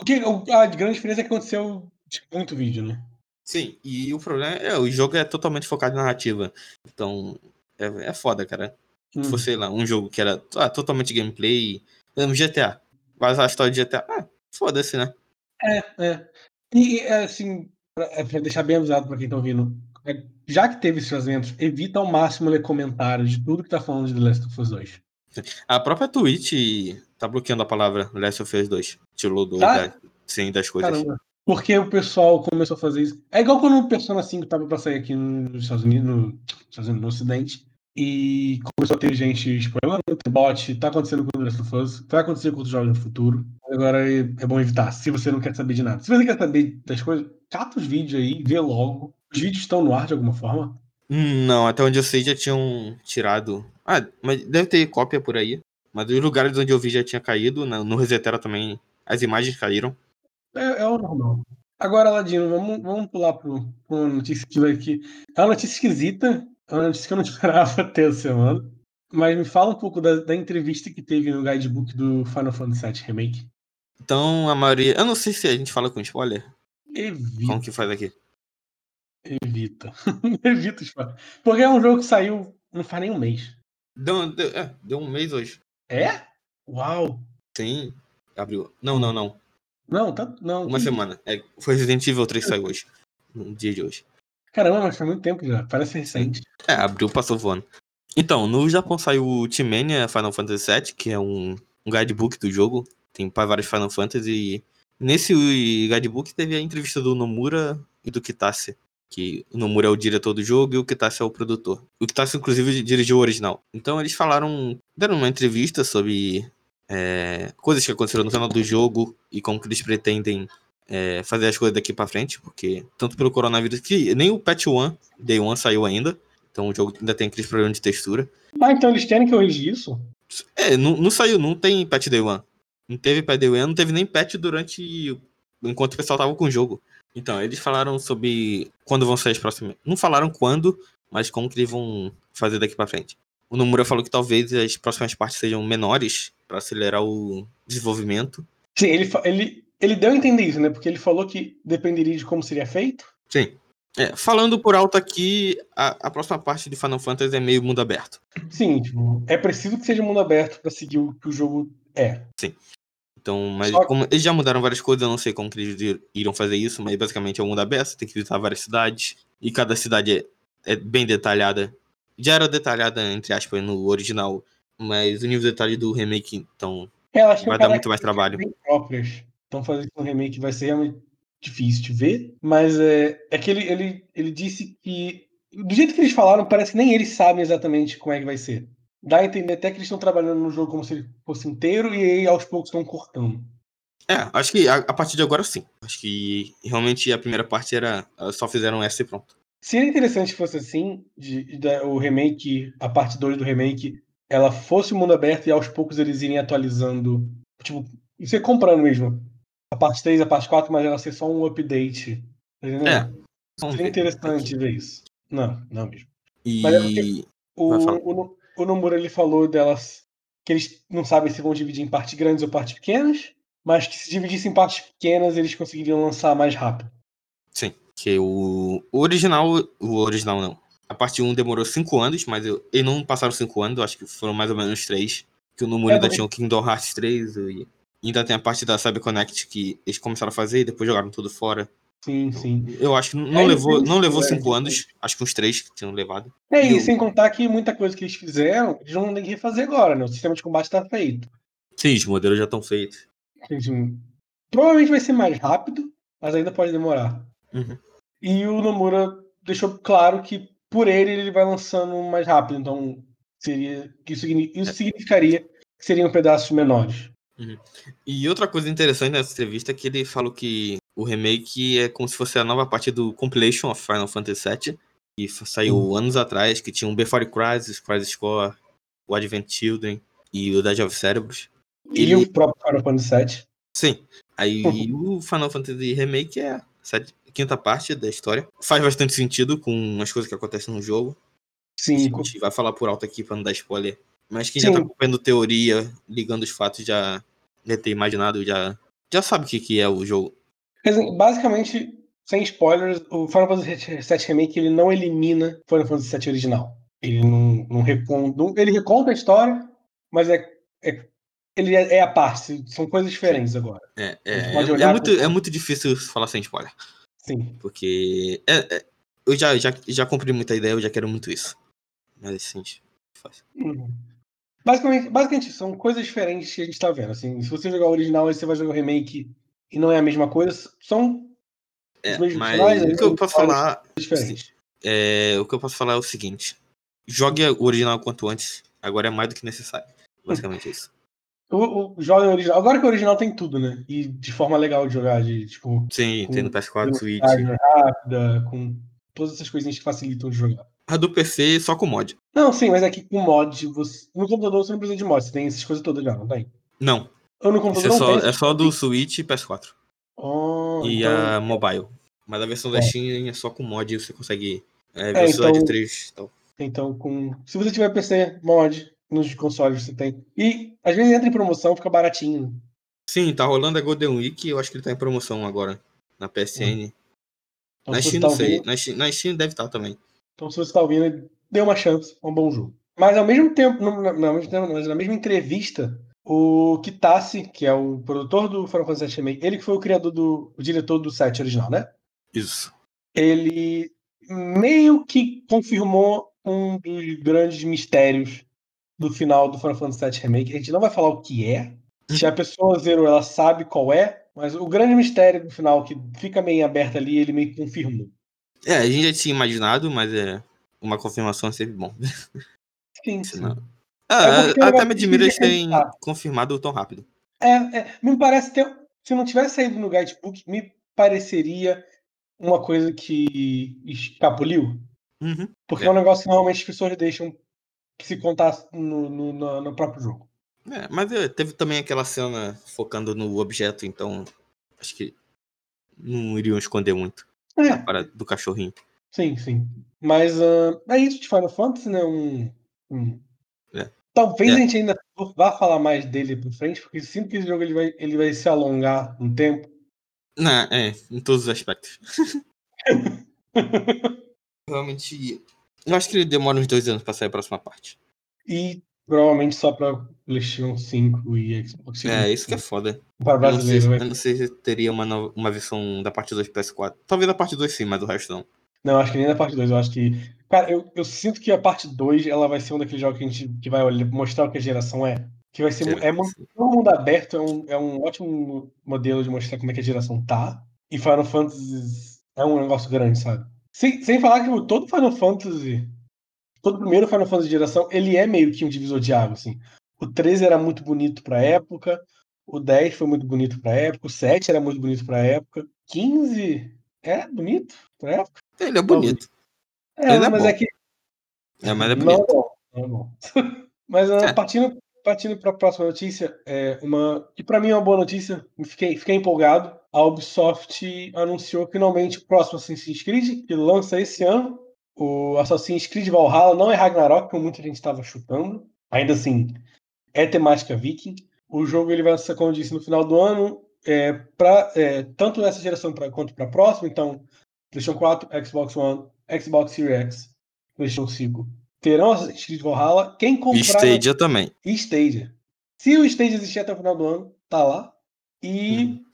S1: O que, a grande diferença é que aconteceu de muito vídeo, né?
S2: Sim, e o problema é, o jogo é totalmente focado em narrativa. Então, é, é foda, cara. Se
S1: Hum.
S2: fosse, sei lá, um jogo que era ah, totalmente gameplay. Exemplo, GTA. Vazar a história de GTA. Ah, foda-se, né?
S1: É, é. E, é, assim, pra, é, deixar bem avisado pra quem tá ouvindo, é, já que teve esses vazamentos, evita ao máximo ler comentários de tudo que tá falando de The Last of Us 2.
S2: A própria Twitch tá bloqueando a palavra Last of Us 2. Tirou do,
S1: Tá?
S2: da, sim, das coisas.
S1: Caramba. Porque o pessoal começou a fazer isso. É igual quando o Persona 5 tava pra sair aqui nos Estados Unidos, no, Estados Unidos, no Ocidente. E começou a ter gente spoilando, tem bot, tá acontecendo com o Last of Us, vai acontecer com outros jogos no futuro. Agora é, é bom evitar, se você não quer saber de nada. Se você quer saber das coisas, cata os vídeos aí, vê logo. Os vídeos estão no ar de alguma forma.
S2: Não, até onde eu sei já tinham tirado. Ah, mas deve ter cópia por aí. Mas os lugares onde eu vi já tinha caído. na- No Resetera também as imagens caíram.
S1: É, é o normal. Agora, Ladino, vamos, vamos pular para uma notícia que vai aqui. É uma notícia esquisita, é uma notícia que eu não (laughs) esperava ter essa semana. Mas me fala um pouco da, da entrevista que teve no guidebook do Final Fantasy VII Remake.
S2: Então a maioria. Eu não sei se a gente fala com spoiler.
S1: Evita.
S2: Como que faz aqui?
S1: Evita. (laughs) evita os spoilers. Porque é um jogo que saiu não faz nem um mês.
S2: Deu, deu, é, deu um mês hoje.
S1: É? Uau!
S2: Sim. Abriu. Não, não, não.
S1: Não, tá. Não.
S2: Uma
S1: que-
S2: semana. É, foi Resident Evil 3 que saiu hoje. No dia de hoje.
S1: Caramba, mas faz muito tempo já. Parece recente.
S2: É, abriu, passou voando. Então, no Japão saiu o Team Mania Final Fantasy VII, que é um, um guidebook do jogo. Tem vários Final Fantasy. E nesse guidebook teve a entrevista do Nomura e do Kitase. Que o Nomura é o diretor do jogo e o Kitase é o produtor. O Kitase, inclusive, dirigiu o original. Então eles falaram. Deram uma entrevista sobre é, coisas que aconteceram no final do jogo e como que eles pretendem é, fazer as coisas daqui pra frente, porque tanto pelo coronavírus que nem o Patch One, Day One saiu ainda, então o jogo ainda tem aqueles problemas de textura.
S1: Ah, então eles querem que eu corrija isso?
S2: É, não, não saiu, não tem patch Day One. Não teve patch Day One, não teve nem patch durante. enquanto o pessoal tava com o jogo. Então, eles falaram sobre quando vão sair as próximas. Não falaram quando, mas como que eles vão fazer daqui pra frente. O Nomura falou que talvez as próximas partes sejam menores para acelerar o desenvolvimento.
S1: Sim, ele, ele, ele deu a entender isso, né? Porque ele falou que dependeria de como seria feito.
S2: Sim. É, falando por alto aqui, a, a próxima parte de Final Fantasy é meio mundo aberto.
S1: Sim, tipo, é preciso que seja mundo aberto pra seguir o que o jogo é.
S2: Então, mas
S1: Só
S2: como eles já mudaram várias coisas, eu não sei como que eles ir- irão fazer isso, mas basicamente é um mundo aberto, você tem que visitar várias cidades, e cada cidade é, é bem detalhada. Já era detalhada, entre aspas, no original, mas o nível de detalhe do remake, então,
S1: Elas
S2: vai dar muito mais trabalho.
S1: próprias. Então fazer isso no remake vai ser realmente difícil de ver. Mas é, é que ele, ele, ele disse que. Do jeito que eles falaram, parece que nem eles sabem exatamente como é que vai ser. Dá a entender até que eles estão trabalhando no jogo como se ele fosse inteiro e aí aos poucos estão cortando.
S2: É, acho que a, a partir de agora sim. Acho que realmente a primeira parte era. Só fizeram essa e pronto.
S1: Seria interessante se fosse assim, de, de- da- o remake, a parte 2 do remake, ela fosse o mundo aberto e aos poucos eles irem atualizando. Tipo, e você comprando mesmo. A parte 3, a parte 4, mas ela ser só um update. Tá?
S2: É. Vamos
S1: Seria interessante ver isso. Não, não mesmo.
S2: E.
S1: Mas é porque- O, o, o Nomura ele falou delas que eles não sabem se vão dividir em partes grandes ou partes pequenas, mas que se dividissem em partes pequenas eles conseguiriam lançar mais rápido.
S2: Sim, que o, o original, o original não. A parte 1 demorou 5 anos, mas eu, e não passaram 5 anos, eu acho que foram mais ou menos 3. Que o Nomura
S1: É,
S2: ainda tinha o Kingdom Hearts 3 e ainda tem a parte da CyberConnect que eles começaram a fazer e depois jogaram tudo fora.
S1: Sim, sim.
S2: Eu acho que não
S1: É,
S2: levou, não levou
S1: é,
S2: 5
S1: isso.
S2: anos, acho que uns 3 que tinham levado.
S1: É,
S2: E
S1: e
S2: o-
S1: sem contar que muita coisa que eles fizeram, eles não têm que refazer agora, né? O sistema de combate tá feito.
S2: Sim, os modelos já estão feitos.
S1: Provavelmente vai ser mais rápido, mas ainda pode demorar.
S2: Uhum.
S1: E o Nomura deixou claro que por ele ele vai lançando mais rápido, então seria isso, isso significaria que seriam pedaços menores.
S2: E outra coisa interessante nessa entrevista é que ele falou que o remake é como se fosse a nova parte do Compilation of Final Fantasy VII, que saiu anos atrás, que tinha um Before Crisis, Crisis Core, o Advent Children e o Dead of Cérebros.
S1: E
S2: Ele-
S1: o próprio Final Fantasy VII.
S2: Sim. Aí o Final Fantasy Remake é a quinta parte da história. Faz bastante sentido com as coisas que acontecem no jogo. A
S1: Sim,
S2: gente vai falar por alto aqui pra não dar spoiler. Mas quem já
S1: Sim.
S2: tá acompanhando teoria, ligando os fatos, já deve ter imaginado, já, já sabe o que, que é o jogo.
S1: Basicamente, sem spoilers, o Final Fantasy VII Remake ele não elimina o Final Fantasy VII original. Ele não, não, recon- não- ele reconta a história, mas é, é- ele é, é a parte. São coisas diferentes agora.
S2: É, é, é, muito, é muito difícil falar sem spoiler.
S1: Sim.
S2: Porque é- é- eu já, já, já comprei muita ideia, eu já quero muito isso. Mas assim, faz.
S1: Uhum. Basicamente, basicamente, são coisas diferentes que a gente tá vendo. Assim, se você jogar o original e você vai jogar o remake e não é a mesma coisa, são
S2: É,
S1: Os mesmos
S2: mas
S1: finais,
S2: o que eu posso falar
S1: diferentes.
S2: É, o que eu posso falar é o seguinte: jogue o original quanto antes. Agora é mais do que necessário. Basicamente é isso.
S1: O, o jogo original. Agora que o original tem tudo, né? E de forma legal de jogar, de tipo,
S2: Sim,
S1: Com-
S2: tem no PS4, Switch.
S1: rápida, com todas essas coisinhas que facilitam de jogar.
S2: A do PC só com mod.
S1: Não, sim, mas aqui com mod, você... no computador você não precisa de mod, você tem essas coisas todas já, não tem?
S2: Não,
S1: Ou no computador
S2: é
S1: não
S2: só,
S1: tem.
S2: é só do Switch e PS4.
S1: Oh,
S2: E
S1: então-
S2: a mobile. Mas a versão da
S1: É.
S2: Steam é só com mod você consegue. É, velocidade
S1: então-
S2: 3 e tal.
S1: Então, com... se você tiver PC, mod, nos consoles você tem. E às vezes entra em promoção, fica baratinho.
S2: Sim, tá rolando a Golden Week. Eu acho que ele tá em promoção agora. Na PSN.
S1: Então,
S2: na Steam
S1: tá
S2: não sei. Na Steam, na Steam deve estar também.
S1: Então, se você tá ouvindo, dê uma chance, é um bom jogo. Mas ao mesmo tempo, não, não, não, ao mesmo tempo, não, mas na mesma entrevista, o Kitase, que é o produtor do Final Fantasy VII Remake, ele que foi o criador do. o diretor do set original, né?
S2: Isso.
S1: ele meio que confirmou um dos grandes mistérios do final do Final Fantasy VII Remake. A gente não vai falar o que é. Se a pessoa zerou, ela sabe qual é, mas o grande mistério do final, que fica meio aberto ali, ele meio que confirmou.
S2: É, a gente já tinha imaginado, mas é. Uma confirmação é sempre bom. (laughs)
S1: Sim, sim.
S2: Senão- Ah,
S1: porque
S2: até me admira eles terem confirmado tão rápido.
S1: É, é, me parece ter. Se não tivesse saído no guidebook, me pareceria uma coisa que escapuliu.
S2: Uhum.
S1: Porque
S2: É.
S1: é um negócio que normalmente as pessoas deixam que se contar no, no, no- no próprio jogo.
S2: É, mas é, teve também aquela cena focando no objeto, então acho que não iriam esconder muito a
S1: É,
S2: parada do cachorrinho.
S1: sim, sim. Mas ah, é isso de Final Fantasy, né? Um, um-
S2: É.
S1: Talvez
S2: É.
S1: a gente ainda vá falar mais dele por frente, porque sinto que esse jogo ele vai, ele vai se alongar um tempo.
S2: Não, é, em todos os aspectos. (laughs) Realmente, eu acho que ele demora uns dois anos pra sair a próxima parte.
S1: e provavelmente só para PlayStation 5 e Xbox Series.
S2: É, isso que é foda.
S1: Para
S2: Eu não, sei,
S1: brasileiro,
S2: se-
S1: vai
S2: eu não sei se teria uma, nova- uma versão da parte 2 PS4. Talvez a parte 2 sim, mas o resto não.
S1: Não, acho que nem na parte 2. Eu acho que. Cara, eu, eu sinto que a parte 2 ela vai ser um daqueles jogos que a gente que vai mostrar o que a geração é. Que vai ser. É, mu- todo mundo aberto é um, é um ótimo modelo de mostrar como é que a geração tá. E Final Fantasy é um negócio grande, sabe? Sem, sem falar que todo Final Fantasy. Todo primeiro Final Fantasy de geração, ele é meio que um divisor de água, assim. O 13 era muito bonito pra época. O 10 foi muito bonito pra época. O 7 era muito bonito pra época. 15 é bonito pra época.
S2: Ele é bonito.
S1: É,
S2: Ele é
S1: mas
S2: bom.
S1: é que.
S2: É, mas é
S1: Não
S2: bonito.
S1: é bom. Não é bom. (laughs) mas ah,
S2: É.
S1: partindo, partindo para a próxima notícia, é uma que para mim é uma boa notícia. Fiquei, fiquei empolgado. A Ubisoft anunciou finalmente o próximo Assassin's Creed, que lança esse ano. O Assassin's Creed Valhalla não é Ragnarok, como muita gente estava chutando. Ainda assim, é temática viking. O jogo ele vai lançar, como eu disse, no final do ano, é, pra, é, tanto nessa geração pra, quanto para a próxima. Então, PlayStation 4, Xbox One, Xbox Series X, PlayStation 5 terão Assassin's Creed Valhalla. Quem comprar
S2: Stadia também.
S1: Stadia. Se o Stadia existir até o final do ano, tá lá. E
S2: Uhum.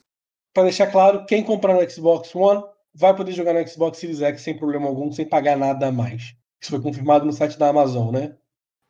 S1: para deixar claro, quem comprar no Xbox One vai poder jogar no Xbox Series X sem problema algum, sem pagar nada a mais. Isso foi confirmado no site da Amazon, né?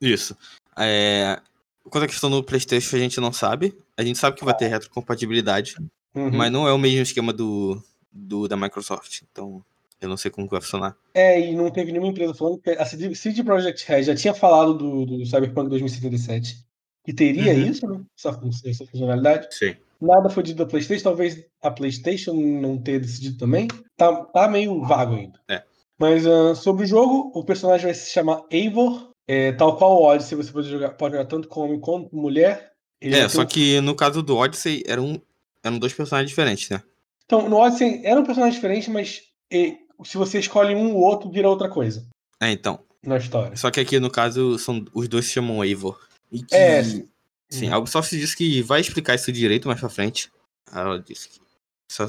S2: Isso. É... Quanto à questão do PlayStation, a gente não sabe. A gente sabe que vai ter retrocompatibilidade,
S1: Uhum.
S2: mas não é o mesmo esquema do, do da Microsoft. Então, eu não sei como vai funcionar.
S1: É, e não teve nenhuma empresa falando que a CD Projekt Red já tinha falado do, do Cyberpunk 2077 que teria
S2: Uhum.
S1: isso, né? Essa, essa funcionalidade.
S2: Sim.
S1: Nada foi dito da PlayStation, talvez a PlayStation não tenha decidido também. Tá, tá meio vago ainda.
S2: É.
S1: Mas ah, sobre o jogo, o personagem vai se chamar Eivor. É, tal qual o Odyssey, você pode jogar, pode jogar tanto como homem quanto mulher. Ele
S2: É, só
S1: um-
S2: que no caso do Odyssey, eram, eram dois personagens diferentes, né?
S1: Então, no Odyssey era um personagem diferente, mas eh, se você escolhe um, o outro vira outra coisa
S2: É, então.
S1: na história.
S2: Só que aqui, no caso, são, os dois se chamam Eivor. E que,
S1: É,
S2: sim.
S1: sim.
S2: a Ubisoft disse que vai explicar isso direito mais pra frente. Ela disse que. Só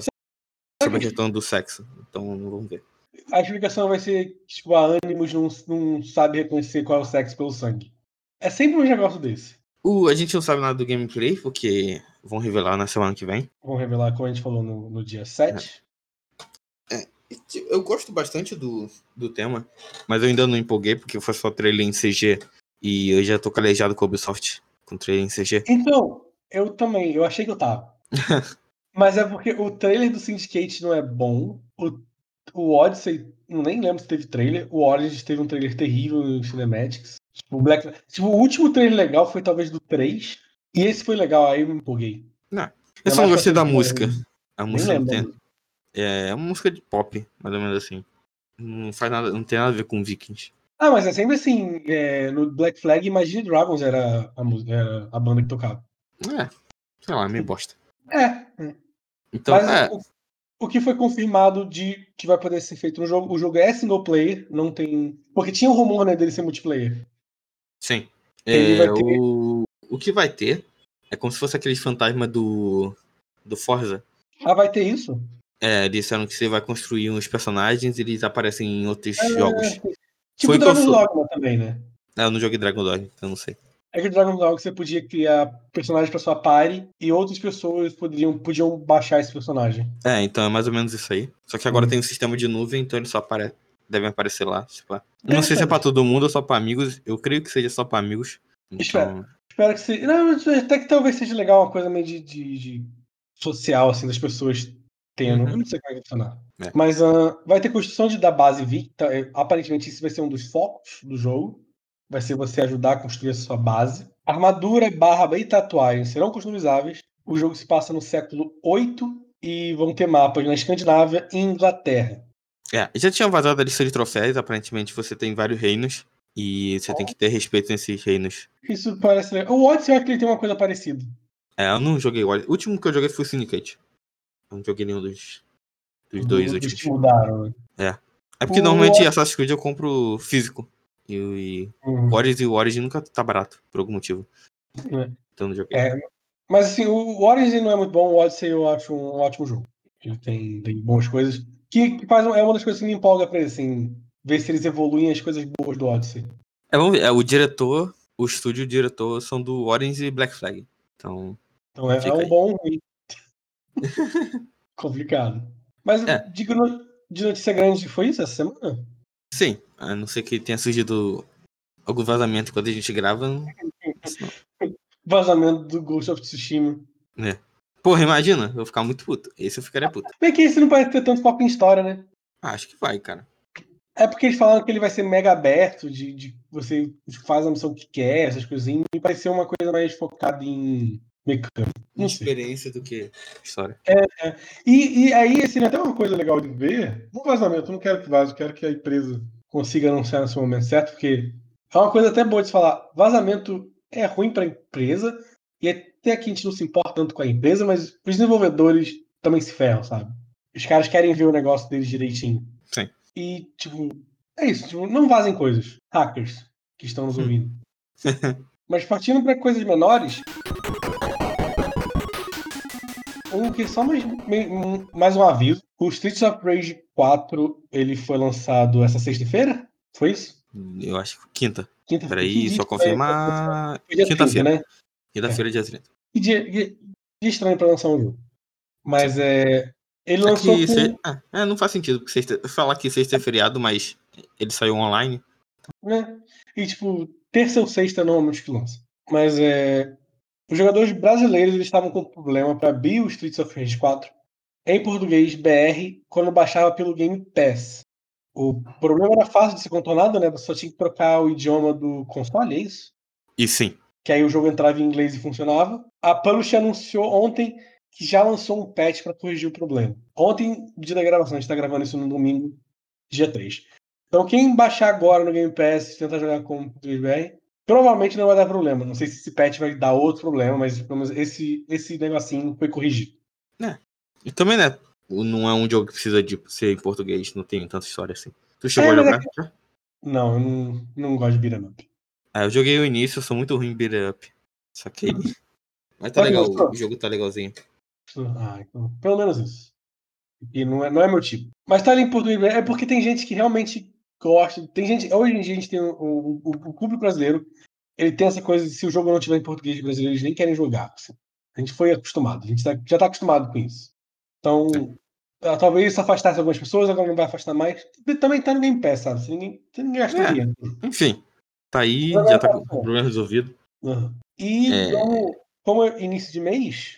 S2: sobre a questão do sexo. Então, vamos ver.
S1: A explicação vai ser que tipo, a Animus não, não sabe reconhecer qual é o sexo pelo sangue. É sempre um negócio desse.
S2: O, a gente não sabe nada do gameplay, porque vão revelar na semana que vem.
S1: Vamos revelar como a gente falou no, no dia 7.
S2: Eu gosto bastante do, do tema, mas eu ainda não empolguei, porque foi só trailer em CG. E eu já tô calejado com a Ubisoft com trailer em CG.
S1: Então, eu também, eu achei que eu tava. (laughs) Mas é porque o trailer do Syndicate não é bom. O, o Odyssey, nem lembro se teve trailer. O Origins teve um trailer terrível no Cinematics. Tipo, o Black, tipo, o último trailer legal foi talvez do 3. E esse foi legal, aí eu me empolguei.
S2: Eu só
S1: mais
S2: não gostei da música.
S1: né?
S2: A música não tem,
S1: música.
S2: é uma música de pop, mais ou menos assim. Não faz nada, não tem nada a ver com Vikings.
S1: Ah, mas é sempre assim. é, no Black Flag, Imagine Dragons era a, era a banda que tocava.
S2: É, sei lá, meio bosta.
S1: É,
S2: Então,
S1: mas
S2: é,
S1: o, o que foi confirmado de que vai poder ser feito no jogo, o jogo é single player, não tem. Porque tinha o rumor né, dele ser multiplayer.
S2: sim. É,
S1: ter-
S2: o, o que vai ter é como se fosse aquele fantasma do, do Forza.
S1: Ah, vai ter isso?
S2: É, disseram que você vai construir uns personagens e eles aparecem em outros jogos.
S1: Tipo
S2: Foi
S1: Dragon Dogma também, né?
S2: É, eu não joguei Dragon Dog, então eu não sei.
S1: É que o Dragon Dogma você podia criar personagens pra sua party e outras pessoas poderiam, podiam baixar esse personagem.
S2: É, então é mais ou menos isso aí. Só que agora
S1: Hum.
S2: tem um sistema de nuvem, então eles só apare... devem aparecer lá. Eu não sei se é pra todo mundo ou só pra amigos. Eu creio que seja só pra amigos. Então,
S1: Espero que seja. Não, até que talvez seja legal uma coisa meio de, de- de social, assim, das pessoas tendo.
S2: Uhum.
S1: Eu não sei como é que vai funcionar.
S2: É.
S1: Mas ah, vai ter construção de, da base Victa. é, Aparentemente, isso vai ser um dos focos do jogo. Vai ser você ajudar a construir a sua base. Armadura, barba e tatuagem serão customizáveis. O jogo se passa no século 8 e vão ter mapas na Escandinávia e Inglaterra.
S2: É, já tinha vazado a lista de troféus, aparentemente você tem vários reinos e você tem que ter respeito nesses reinos.
S1: Isso parece legal. O Odyssey eu acho que ele tem uma coisa parecida.
S2: É, eu não joguei o Odyssey. O último que eu joguei foi o Syndicate. Não joguei nenhum dos, dos dois
S1: Eles
S2: últimos.
S1: mudaram, né?
S2: É porque
S1: O
S2: normalmente Assassin's Creed eu compro físico. E, e
S1: Uhum.
S2: o Origin, o Origin nunca tá barato, por algum motivo.
S1: É.
S2: Então não joguei.
S1: É, mas assim, o Origin não é muito bom, o Odyssey eu acho um ótimo jogo. Ele tem, tem boas coisas. Que, que faz, é uma das coisas que me empolga pra ele, assim, ver se eles evoluem as coisas boas do Odyssey.
S2: É, vamos ver. É, o diretor, o estúdio e o diretor são do Orange e Black Flag. Então,
S1: Então é, é um
S2: aí.
S1: bom ruim. (laughs) Complicado. Mas
S2: É.
S1: de, no- de notícia grande foi isso essa semana?
S2: sim. A não ser que tenha surgido algum vazamento enquanto a gente grava.
S1: Vazamento do Ghost of Tsushima.
S2: Porra, imagina, eu vou ficar muito puto. Esse eu ficaria puto.
S1: Bem que esse não parece ter tanto foco em história, né?
S2: Ah, acho que vai, cara.
S1: É porque eles falaram que ele vai ser mega aberto, de, de você faz a missão que quer, essas coisinhas, e vai ser uma coisa mais focada em mecânica. Não sei.
S2: Experiência do que história.
S1: E, e aí, assim, até uma coisa legal de ver, no vazamento, eu não quero que vaze, eu quero que a empresa consiga anunciar no seu momento certo, porque é uma coisa até boa de se falar, vazamento é ruim para a empresa, e até aqui a gente não se importa tanto com a empresa, mas os desenvolvedores também se ferram, sabe? Os caras querem ver o negócio deles direitinho.
S2: Sim.
S1: E, tipo, é isso, tipo, não vazem coisas, hackers que estão nos
S2: Hum.
S1: ouvindo. (laughs) Mas partindo para coisas menores, um que só mais, um- mais um aviso. O Streets of Rage 4 ele foi lançado essa sexta-feira? Foi isso?
S2: Eu acho que quinta.
S1: Quinta-feira.
S2: Peraí, só
S1: dia
S2: confirmar.
S1: Foi dia 30,
S2: Quinta-feira.
S1: né?
S2: Quinta-feira, dia 30.
S1: Que dia, que dia estranho pra lançar um jogo. Mas é. Ele
S2: É
S1: lançou
S2: que
S1: com...
S2: se- ah, é, não faz sentido, porque sexta... falar que sexta é feriado, mas ele saiu online.
S1: né? E tipo, terça ou sexta é normalmente que lança. Mas é. Os jogadores brasileiros eles estavam com problema para abrir o Streets of Rage 4 em português BR quando baixava pelo Game Pass. O problema era fácil de ser contornado, né? Você só tinha que trocar o idioma do console, é isso?
S2: E sim.
S1: Que aí o jogo entrava em inglês e funcionava. A Publish anunciou ontem que já lançou um patch para corrigir o problema. Ontem, dia da gravação, a gente tá gravando isso no domingo, dia 3. Então quem baixar agora no Game Pass e tentar jogar com o 3BR, provavelmente não vai dar problema. Não sei se esse patch vai dar outro problema, mas pelo menos esse, esse negocinho foi corrigido.
S2: E também, né? Não é um jogo que precisa de ser em português, não tem tanta história assim. Tu chegou
S1: É,
S2: a jogar?
S1: é Não, eu não, não gosto de beat'em up.
S2: Ah, eu joguei o início, eu sou muito ruim em beat up. Só que. Mas tá legal, o jogo tá legalzinho.
S1: Ah, então, pelo menos isso. E não é, não é meu tipo. Mas tá ali em português é porque tem gente que realmente gosta. Tem gente. Hoje em dia a gente tem o, o, o público brasileiro. Ele tem essa coisa de se o jogo não tiver em português brasileiro, eles nem querem jogar. assim. A gente foi acostumado, a gente tá- já tá acostumado com isso. Então, ah, talvez isso afastasse algumas pessoas, agora não vai afastar mais. E Também tá no Game Pass, sabe? Se ninguém, se ninguém gastou
S2: É.
S1: dinheiro.
S2: Enfim, tá aí, já tá
S1: dar
S2: com o problema resolvido.
S1: Aham. E
S2: É.
S1: como, como é início de mês,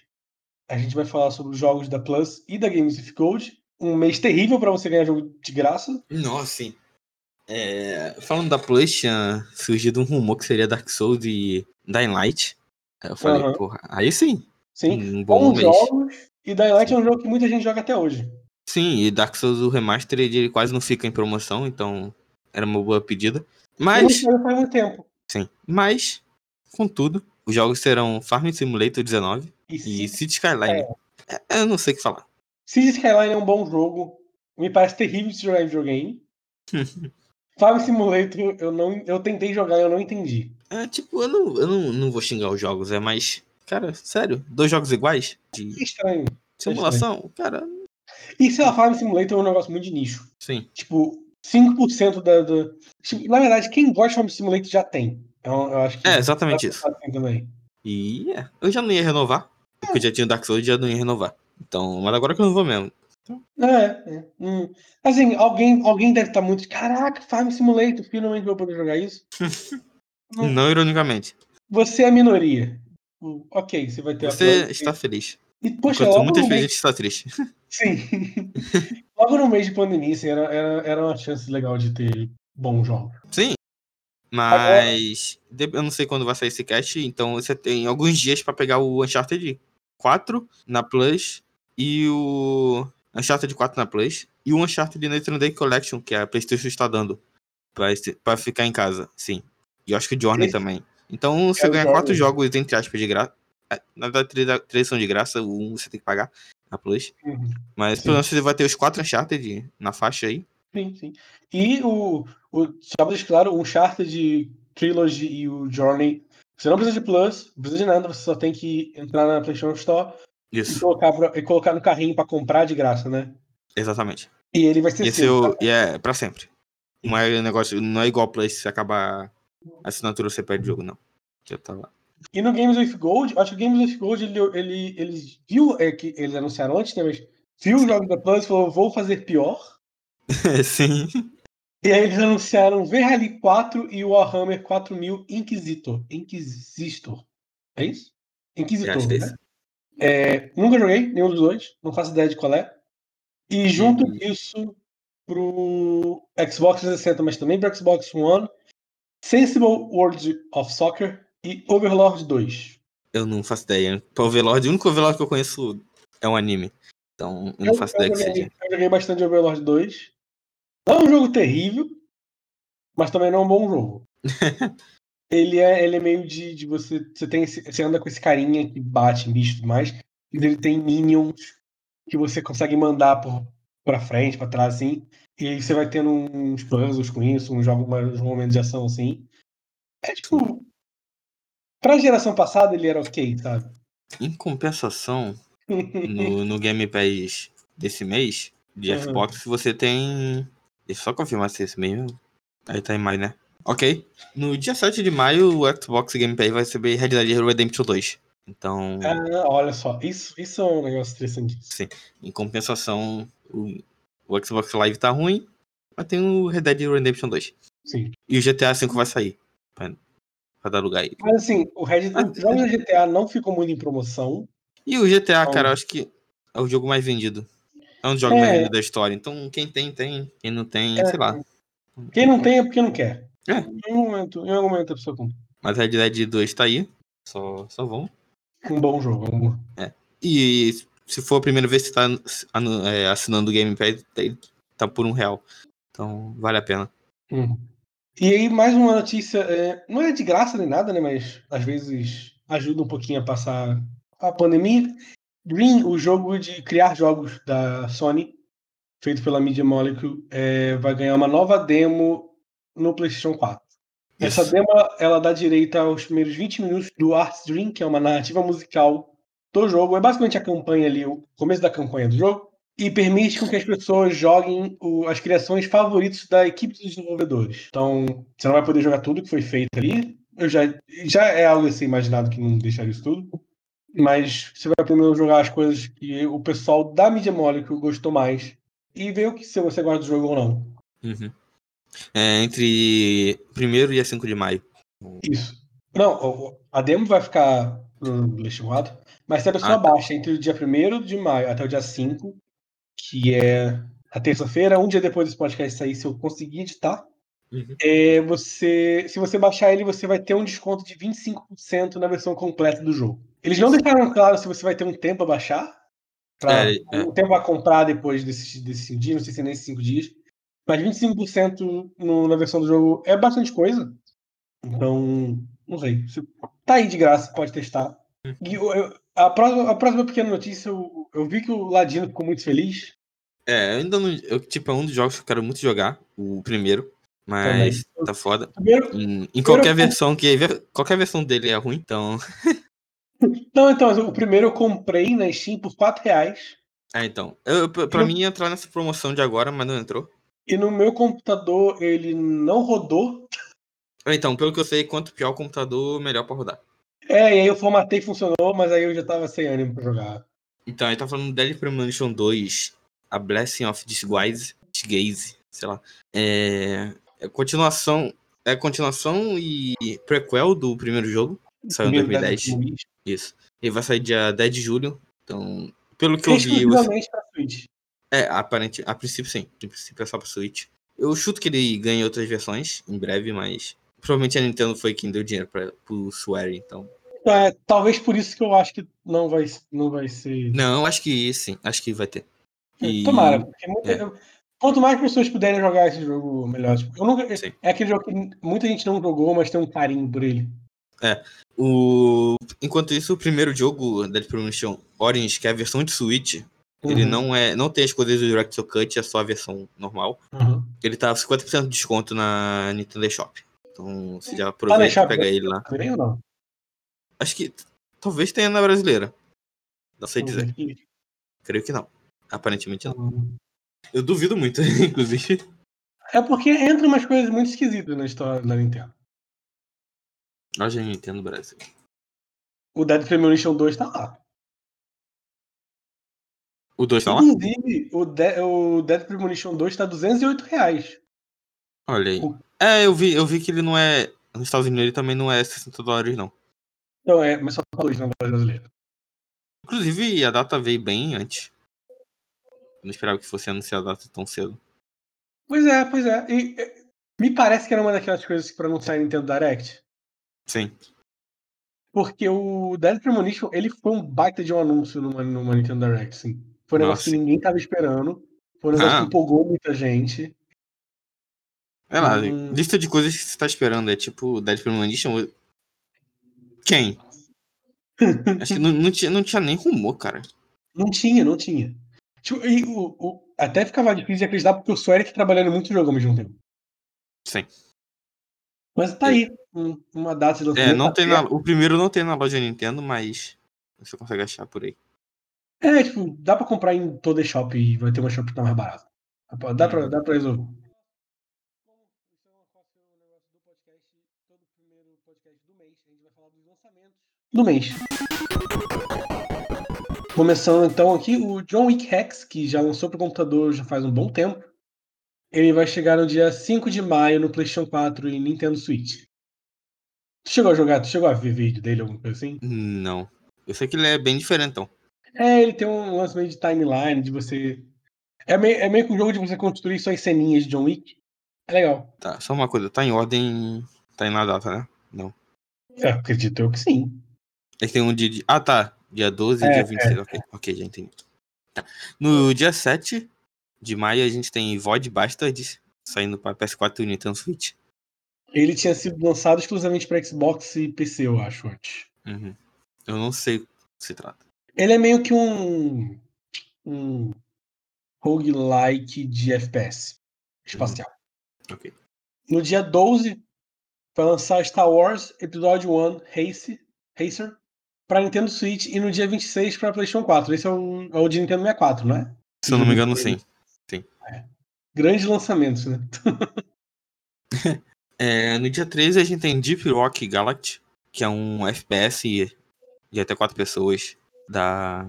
S1: a gente vai falar sobre os jogos da Plus e da Games with Gold. Um mês terrível para você ganhar jogo de graça.
S2: Nossa, sim. É, falando da Plus, tinha surgido um rumor que seria Dark Souls e Dying Light. Eu falei,
S1: Aham.
S2: porra, aí sim,
S1: Sim,
S2: um bom mês.
S1: jogos. E Dying Light é um jogo que muita gente joga até hoje.
S2: Sim, e Dark Souls o Remaster ele quase não fica em promoção, então era uma boa pedida. Mas,
S1: não faz muito tempo.
S2: sim, mas, contudo, os jogos serão Farming Simulator 19
S1: E
S2: e
S1: City
S2: Skyline. É, eu não sei o que falar.
S1: City Skyline é um bom jogo. Me parece terrível de jogar em videogame. (laughs) Farm Simulator, eu, não, eu tentei jogar e eu não entendi.
S2: É, tipo, eu não, eu não, não vou xingar os jogos, é mais. Cara, sério, dois jogos iguais? De
S1: É estranho.
S2: simulação? Cara,
S1: E sei lá, Farm Simulator é um negócio muito de nicho.
S2: sim.
S1: Tipo, 5% da. da... Tipo, na verdade, quem gosta de Farm Simulator já tem. Então, eu acho que.
S2: É, exatamente isso.
S1: Assim também.
S2: E é, eu já não ia renovar, porque eu já tinha o Dark Souls e já não ia renovar. Então, mas agora que eu não vou mesmo.
S1: É, é. Hum. Assim, alguém, alguém deve estar muito. Caraca, Farm Simulator, finalmente vou poder jogar isso. Hum. (laughs)
S2: Não ironicamente.
S1: Você é a minoria. Ok, você vai ter a
S2: Você
S1: Plus.
S2: está feliz.
S1: E, poxa,
S2: Enquanto
S1: logo
S2: muita
S1: no mês...
S2: gente está triste. (laughs)
S1: Sim. logo no mês de pandemia, assim, era, era, era uma chance legal de ter bons jogos.
S2: Sim. Mas de- eu não sei quando vai sair esse cast, então você tem alguns dias pra pegar o Uncharted 4 na Plus e o Uncharted 4 na Play e o Uncharted Nathan Day Collection, que a PlayStation está dando pra ficar em casa, sim. E eu acho que o Journey
S1: Esse-
S2: também. Então você
S1: É
S2: ganha quatro jogos, entre aspas, de graça. É, Na verdade, três, são de graça, o um você tem que pagar na Play.
S1: Uhum.
S2: Mas
S1: Sim.
S2: pelo menos você vai ter os quatro Uncharted na faixa aí.
S1: Sim, sim. E o, o só pra deixar claro, o Uncharted Trilogy e o Journey, você não precisa de Plus, não precisa de nada, você só tem que entrar na PlayStation Store e
S2: Isso,
S1: colocar, pra- e colocar no carrinho pra comprar de graça, né?
S2: exatamente.
S1: E ele vai ser
S2: E
S1: seu.
S2: o, e é pra sempre. Não é negócio, não é igual Play, se acabar a assinatura você perde o jogo, não. Já tá lá.
S1: E no Games with Gold, acho que o Games with Gold, ele, ele, eles viu, é, que eles anunciaram antes, né? Mas viu os jogos da Plus e falou, vou fazer pior. (laughs)
S2: Sim.
S1: E aí eles anunciaram V-Rally 4 e o Warhammer 4000 Inquisitor. Inquisitor. É isso? Inquisitor,
S2: é
S1: né?
S2: Isso.
S1: É, nunca joguei nenhum dos dois, não faço ideia de qual é. E junto
S2: Uhum.
S1: disso, pro Xbox 360, mas também pro Xbox One, Sensible World of Soccer e Overlord 2.
S2: Eu não faço ideia. Pra Overlord, o único Overlord que eu conheço é um anime. Então, eu não faço ideia que
S1: joguei,
S2: seja.
S1: eu joguei bastante Overlord 2. Não é um jogo terrível, mas também não é um bom jogo. (laughs) ele, é, ele é meio de, de você. Você, tem esse- você anda com esse carinha que bate em bicho e tudo mais. E ele tem minions que você consegue mandar por, pra frente, pra trás, assim. E aí você vai tendo uns puzzles com isso, uns, jogos, uns momentos de ação assim. É tipo. Pra geração passada ele era ok, sabe?
S2: Em compensação, (laughs) no, no Game Pass desse mês, de
S1: Uhum.
S2: Xbox, você tem. Deixa eu só confirmar se é esse mesmo. Aí tá em maio, né? Ok. No dia 7 de maio, o Xbox Game Pass vai receber Red Dead Redemption 2. Então,
S1: Ah, olha só, isso, isso é um negócio interessante.
S2: em compensação, o, o Xbox Live tá ruim, mas tem o Red Dead Redemption 2.
S1: Sim.
S2: E o GTA V vai sair. Pra, pra dar lugar aí.
S1: Mas assim, o Red
S2: Ah,
S1: Dead, do GTA não ficou muito em promoção.
S2: E o GTA,
S1: Então-
S2: cara, eu acho que é o jogo mais vendido. É um dos jogos
S1: É.
S2: mais vendidos da história. Então, quem tem, tem. Quem não tem,
S1: É.
S2: sei lá.
S1: Quem não tem é porque não quer.
S2: É.
S1: Em algum momento, em algum momento a pessoa compra.
S2: Mas Red Dead 2 tá aí. Só, só vão.
S1: Um bom jogo. Um...
S2: E se for a primeira vez que você tá é, assinando o Game Pass, ele tá por um real. Então, vale a pena.
S1: Uhum. E aí, mais uma notícia. é, não é de graça nem nada, né? Mas às vezes ajuda um pouquinho a passar a pandemia. Dream, o jogo de criar jogos da Sony, feito pela Media Molecule, é, vai ganhar uma nova demo no PlayStation 4. Essa
S2: Isso.
S1: demo ela dá direito aos primeiros 20 minutos do Art Dream, que é uma narrativa musical do jogo. É basicamente a campanha ali, o começo da campanha do jogo. E permite com que as pessoas joguem o- as criações favoritas da equipe dos desenvolvedores. Então, você não vai poder jogar tudo que foi feito ali. Eu já, já é algo assim imaginado que não deixaria isso tudo. Mas você vai primeiro jogar as coisas que o pessoal da Media Molecule gostou mais. E ver o que se você gosta do jogo ou não.
S2: Uhum. É, entre 1 e 5 de maio.
S1: Isso. Não, a demo vai ficar 4, mas se a pessoa
S2: Ah, tá.
S1: baixa entre o dia 1 de maio até o dia 5, que é a terça-feira, um dia depois desse podcast sair, se eu conseguir editar,
S2: Uhum.
S1: é, você, se você baixar ele, você vai ter um desconto de 25% na versão completa do jogo. Eles não deixaram claro se você vai ter um tempo a baixar, pra,
S2: É, é.
S1: um tempo a comprar depois desses, desses cinco dias, não sei se é nesses 5 dias, mas 25% no, na versão do jogo é bastante coisa. Então, não sei. Se tá aí de graça, pode testar. E eu- eu- a, próxima, a próxima pequena notícia, eu, eu vi que o Ladino ficou muito feliz.
S2: É, eu ainda não. Eu, tipo, é um dos jogos que eu quero muito jogar. O primeiro. Mas
S1: Também.
S2: tá foda.
S1: Primeiro,
S2: Em, em qualquer versão que. Qualquer versão dele é ruim, então. (laughs)
S1: não, então, o primeiro eu comprei na Steam por 4 reais.
S2: É, então. Eu, pra pra
S1: Eu-
S2: mim ia entrar nessa promoção de agora, mas não entrou.
S1: E no meu computador ele não rodou.
S2: Então, pelo que eu sei, quanto pior o computador, melhor pra rodar.
S1: É, e aí eu formatei funcionou, mas aí eu já tava sem ânimo pra jogar.
S2: Então, aí tá falando Deadly Premonition 2, A Blessing of Disguise, Disgaze, sei lá. É, é continuação, é continuação e prequel do primeiro jogo, saiu em
S1: Primeiro
S2: 2010.
S1: Deadly
S2: Isso. E vai sair dia 10 de julho. Então, pelo que eu vi, você-
S1: Exclusivamente pra Switch.
S2: É, aparente, a princípio sim. A princípio é só pra Switch. Eu chuto que ele ganhe outras versões em breve, mas provavelmente a Nintendo foi quem deu dinheiro pra, pro Swear, então.
S1: É, talvez por isso que eu acho que não vai, não vai ser.
S2: Não, acho que sim. Acho que vai ter. E-
S1: Tomara. porque muita-
S2: é.
S1: Quanto mais pessoas puderem jogar esse jogo, melhor. Tipo, eu nunca,
S2: Sim.
S1: é aquele jogo que muita gente não jogou, mas tem um carinho por ele.
S2: O... Enquanto isso, o primeiro jogo Dead Premonition Orange, que é a versão de Switch, ele
S1: Uhum,
S2: não é, não tem as coisas do Director Cut, é só a versão normal.
S1: uhum.
S2: Ele tá 50% de desconto na Nintendo Shop. Então você já
S1: Tá
S2: aproveita e pega ele lá.
S1: Também ou não?
S2: Acho que talvez tenha na brasileira. Não sei dizer. Creio que não. Aparentemente não.
S1: Uhum.
S2: Eu duvido muito, (laughs) inclusive.
S1: É porque entra umas coisas muito esquisitas na história da Nintendo.
S2: Loja Nintendo Brasil.
S1: O Dead Premonition 2 tá lá.
S2: O 2 tá lá?
S1: Inclusive, o, De- o Dead Premonition 2 tá 208 reais.
S2: Olha aí.
S1: O-
S2: É, eu vi, eu vi que ele não é. Nos Estados Unidos ele também não é 60 dólares, não.
S1: Então é, mas só tá dois na loja brasileira.
S2: Inclusive, a data veio bem antes. Eu não esperava que fosse anunciar a data tão cedo.
S1: Pois é, pois é. E, é, me parece que era uma daquelas coisas que pra não sair Nintendo Direct.
S2: Sim.
S1: Porque o Dead Premonition, ele foi um baita de um anúncio numa, numa Nintendo Direct, sim. Foi um negócio
S2: Nossa.
S1: que ninguém tava esperando. Foi um negócio
S2: Ah.
S1: que empolgou muita gente.
S2: É lá,
S1: Hum.
S2: lista de coisas que você tá esperando. É tipo Dead Premonition. Quem? (laughs) Acho que não, não, tinha, não tinha nem rumor, cara.
S1: Não tinha, não tinha. Tipo, e o, o- até ficava difícil de acreditar porque o Square tá trabalhando muito jogo ao mesmo tempo.
S2: Sim.
S1: Mas tá aí, um- uma data de lançamento.
S2: É, não
S1: tá
S2: tem na, o primeiro não tem na loja Nintendo, mas você consegue achar por aí.
S1: É, tipo, dá pra comprar em toda shop e vai ter uma shop que tá mais barata. Dá pra,
S2: Uhum.
S1: dá pra resolver. Do mês. Começando então aqui, o John Wick Hex, que já lançou pro computador já faz um bom tempo. Ele vai chegar no dia 5 de maio no PlayStation 4 e Nintendo Switch. Tu chegou a jogar? Tu chegou a ver vídeo dele, alguma coisa assim?
S2: Não. Eu sei que ele é bem diferentão.
S1: É, ele tem um lance meio de timeline, de você. É meio, é meio que um jogo de você construir suas ceninhas de John Wick. É legal.
S2: Tá, só uma coisa, tá em ordem. Tá aí na data, né? Não.
S1: É, acredito eu que sim.
S2: É que tem um dia de. Ah, tá. Dia 12 e
S1: É,
S2: dia 26. Ok, ok, já entendi. Tá. No dia 7 de maio a gente tem Void Bastards saindo para PS4 e Nintendo Switch.
S1: Ele tinha sido lançado exclusivamente para Xbox e PC, eu acho, antes.
S2: Uhum. Eu não sei o que se trata.
S1: Ele é meio que um. um roguelike de FPS espacial.
S2: Ok.
S1: No dia 12, vai lançar Star Wars Episódio 1 Race, Racer para Nintendo Switch e no dia 26 para PlayStation 4. Esse é o, é o de Nintendo 64, não é?
S2: Se eu não me engano, sim.
S1: Grandes lançamentos, né? (laughs)
S2: É, no dia 13 a gente tem Deep Rock Galactic, que é um FPS de até 4 pessoas da,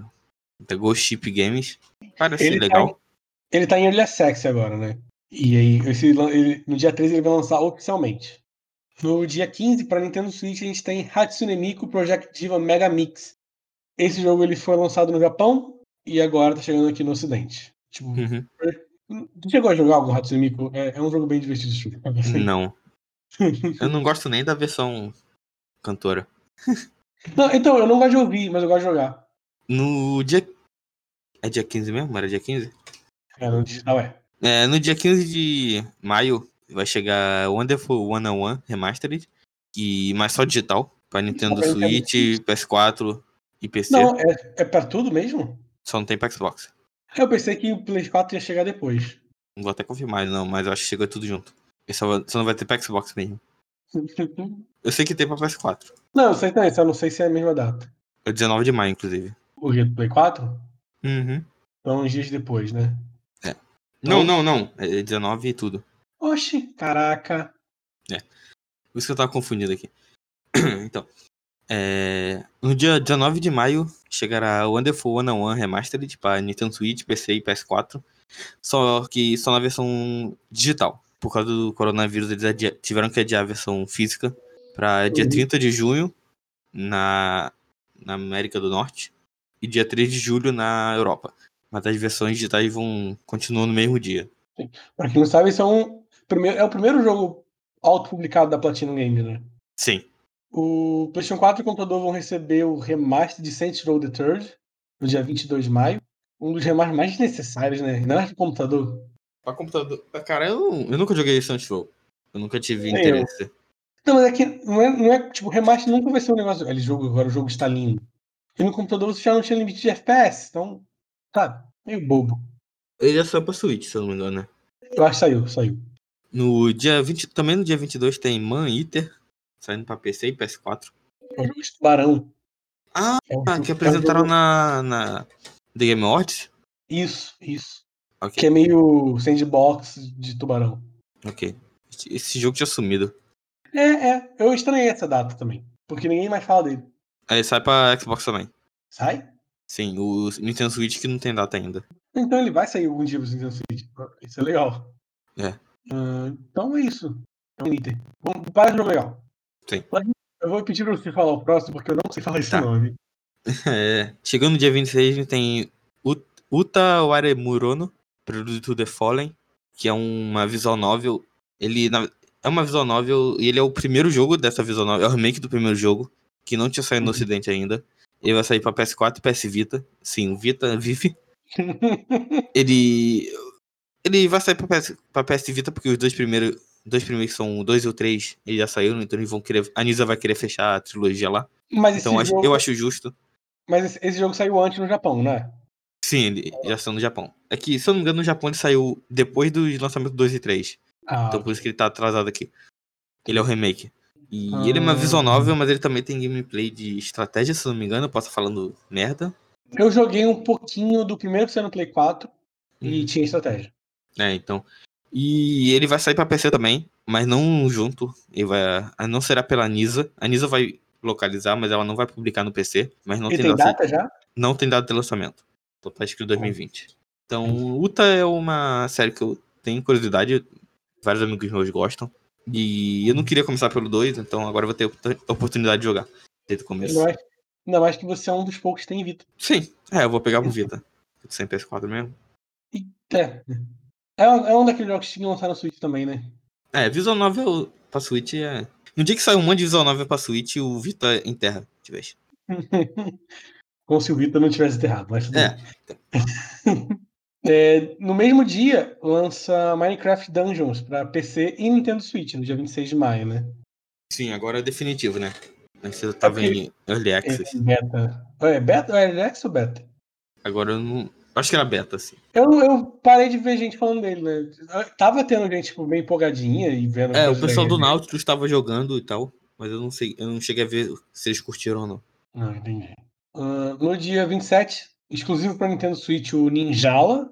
S2: da Ghost Ship Games. Parece
S1: Ele tá
S2: legal.
S1: Ele tá em Early Access agora, né? E aí, esse, ele- no dia 13 ele vai lançar oficialmente. No dia 15, para Nintendo Switch, a gente tem Hatsune Miku Project Diva Mega Mix. Esse jogo ele foi lançado no Japão e agora tá chegando aqui no Ocidente. Tipo,
S2: Uhum.
S1: tu chegou a jogar algum Hatsune Miku? É, é um jogo bem divertido assim.
S2: Não. (laughs) Eu não gosto nem da versão cantora.
S1: Não, então, eu não gosto de ouvir, mas eu gosto de jogar.
S2: No dia. É dia 15 mesmo? Era dia 15?
S1: É, no digital é.
S2: É, no dia 15 de maio vai chegar Wonderful 101 Remastered, e, mas só digital, para Nintendo
S1: pra Nintendo
S2: Switch, PS4 e PC.
S1: Não, é, é pra tudo mesmo?
S2: Só não tem pra Xbox.
S1: Eu pensei que o Play 4 ia chegar depois.
S2: Não vou até confirmar, não, mas eu acho que chegou tudo junto. Só, só não vai ter pra Xbox mesmo. (laughs) Eu sei que tem pra PS4.
S1: Não, eu sei também, só não sei se é a mesma data.
S2: É 19 de maio, inclusive.
S1: O do Play 4?
S2: Uhum.
S1: Então, uns dias depois, né?
S2: Não, não, não. É 19 e tudo.
S1: Oxi, caraca.
S2: Por isso que eu tava confundido aqui. (clears throat) então. é, No dia 19 de maio chegará Wonderful 101 Remastered para Nintendo Switch, PC e PS4. Só que só na versão digital. Por causa do coronavírus, eles adia- tiveram que adiar a versão física para dia
S1: Uhum.
S2: 30 de junho na, na América do Norte e dia 3 de julho na Europa. Mas as versões digitais vão continuar no mesmo dia.
S1: Pra quem não sabe, esse é, um, é o primeiro jogo auto-publicado da Platinum Games, né?
S2: Sim.
S1: O PlayStation 4 e o computador vão receber o remaster de Saints Row the Third no dia 22 de maio. Um dos remasters mais necessários, né? Não é computador.
S2: Pra computador. Cara, eu, eu nunca joguei Saints Row. Eu nunca tive
S1: Nem
S2: interesse.
S1: Não, mas é que não é, não é tipo, remaster nunca vai ser um negócio. Ele jogo agora, o jogo está lindo. E no computador você já não tinha limite de FPS, então, sabe, meio bobo.
S2: Ele é só pra Switch, se eu não me engano, né?
S1: Eu acho que saiu, saiu.
S2: No dia 20, também no dia 22 tem Man Eater, saindo pra PC e PS4.
S1: É um jogo de tubarão.
S2: Ah,
S1: É um
S2: que
S1: é um
S2: apresentaram na, na The Game Awards?
S1: Isso, isso.
S2: Ok,
S1: Que é meio sandbox de tubarão.
S2: ok. Esse jogo tinha sumido.
S1: É, é. Eu estranhei essa data também. Porque ninguém mais fala dele.
S2: Aí sai pra Xbox também.
S1: Sai?
S2: Sim, o Nintendo Switch que não tem data ainda.
S1: Então ele vai sair algum dia pro Nintendo Switch. Isso é legal.
S2: É.
S1: Ah, então é isso. É um item. Vamos para de jogo legal.
S2: Sim.
S1: Eu vou pedir pra você falar o próximo, porque eu não sei falar esse
S2: Tá.
S1: nome. (laughs)
S2: É, chegando no dia 26 tem Ut- Uta Waremurono, Prelude to the Fallen, que é uma visual novel. Ele é uma visual novel e ele é o primeiro jogo dessa visual novel, é o remake do primeiro jogo, que não tinha saído no
S1: Uhum.
S2: ocidente ainda. Ele vai sair pra PS4 e PS Vita. Sim, o Vita vive. (laughs) Ele ele vai sair pra PS, pra PS Vita porque os dois primeiros, dois primeiros são o 2 e o 3, eles já saíram, então eles vão querer, a Nisa vai querer fechar a trilogia lá.
S1: Mas
S2: Então acho-
S1: jogo,
S2: eu acho justo.
S1: Mas esse, esse jogo saiu antes no Japão, né?
S2: Sim, ele já saiu no Japão. É que, se eu não me engano, no Japão ele saiu depois dos lançamentos 2 e 3.
S1: Ah,
S2: Então por isso que ele tá atrasado aqui. Ele é o remake. E ele é uma
S1: Ah.
S2: visual novel, mas ele também tem gameplay de estratégia, se não me engano. Eu posso estar falando merda.
S1: eu joguei um pouquinho do primeiro que saiu no Play 4 e
S2: Uhum.
S1: tinha estratégia.
S2: É, então. E ele vai sair pra PC também, mas não junto. Ele vai. ah, Não será pela Nisa. A Nisa vai localizar, mas ela não vai publicar no PC. Mas não
S1: Ele
S2: tem,
S1: tem
S2: data,
S1: já?
S2: não tem data de lançamento. Só tá escrito 2020. Então, Uta é uma série que eu tenho curiosidade. Vários amigos meus gostam. E eu não queria começar pelo 2, então agora eu vou ter a oportunidade de jogar desde o começo.
S1: Ainda mais, ainda mais que você é um dos poucos que tem Vita.
S2: Sim, é, eu vou pegar pro Vita. Sem PS4 mesmo.
S1: É. É um, é um daqueles jogos que tinham que lançar na Switch também, né?
S2: É, Visual Novel pra Switch é. No dia que sair um monte de Visual Novel pra Switch, o Vita enterra, de vez. (laughs)
S1: Como se o Vita não tivesse enterrado, mas
S2: É. (laughs)
S1: É, no mesmo dia, lança Minecraft Dungeons pra PC e Nintendo Switch, no dia 26 de maio, né?
S2: Sim, agora é definitivo, né? Antes eu tava em Early Access.
S1: É beta. É beta? É Alex ou beta?
S2: Agora eu não. Acho que era beta, assim.
S1: Eu, eu parei de ver gente falando dele, né? Tava tendo gente tipo, bem empolgadinha e vendo.
S2: É, o pessoal do
S1: legais.
S2: Nautilus estava jogando e tal, mas eu não sei, eu não cheguei a ver se eles curtiram ou não.
S1: Não, entendi. Ah, no dia 27, exclusivo para Nintendo Switch, o Ninjala,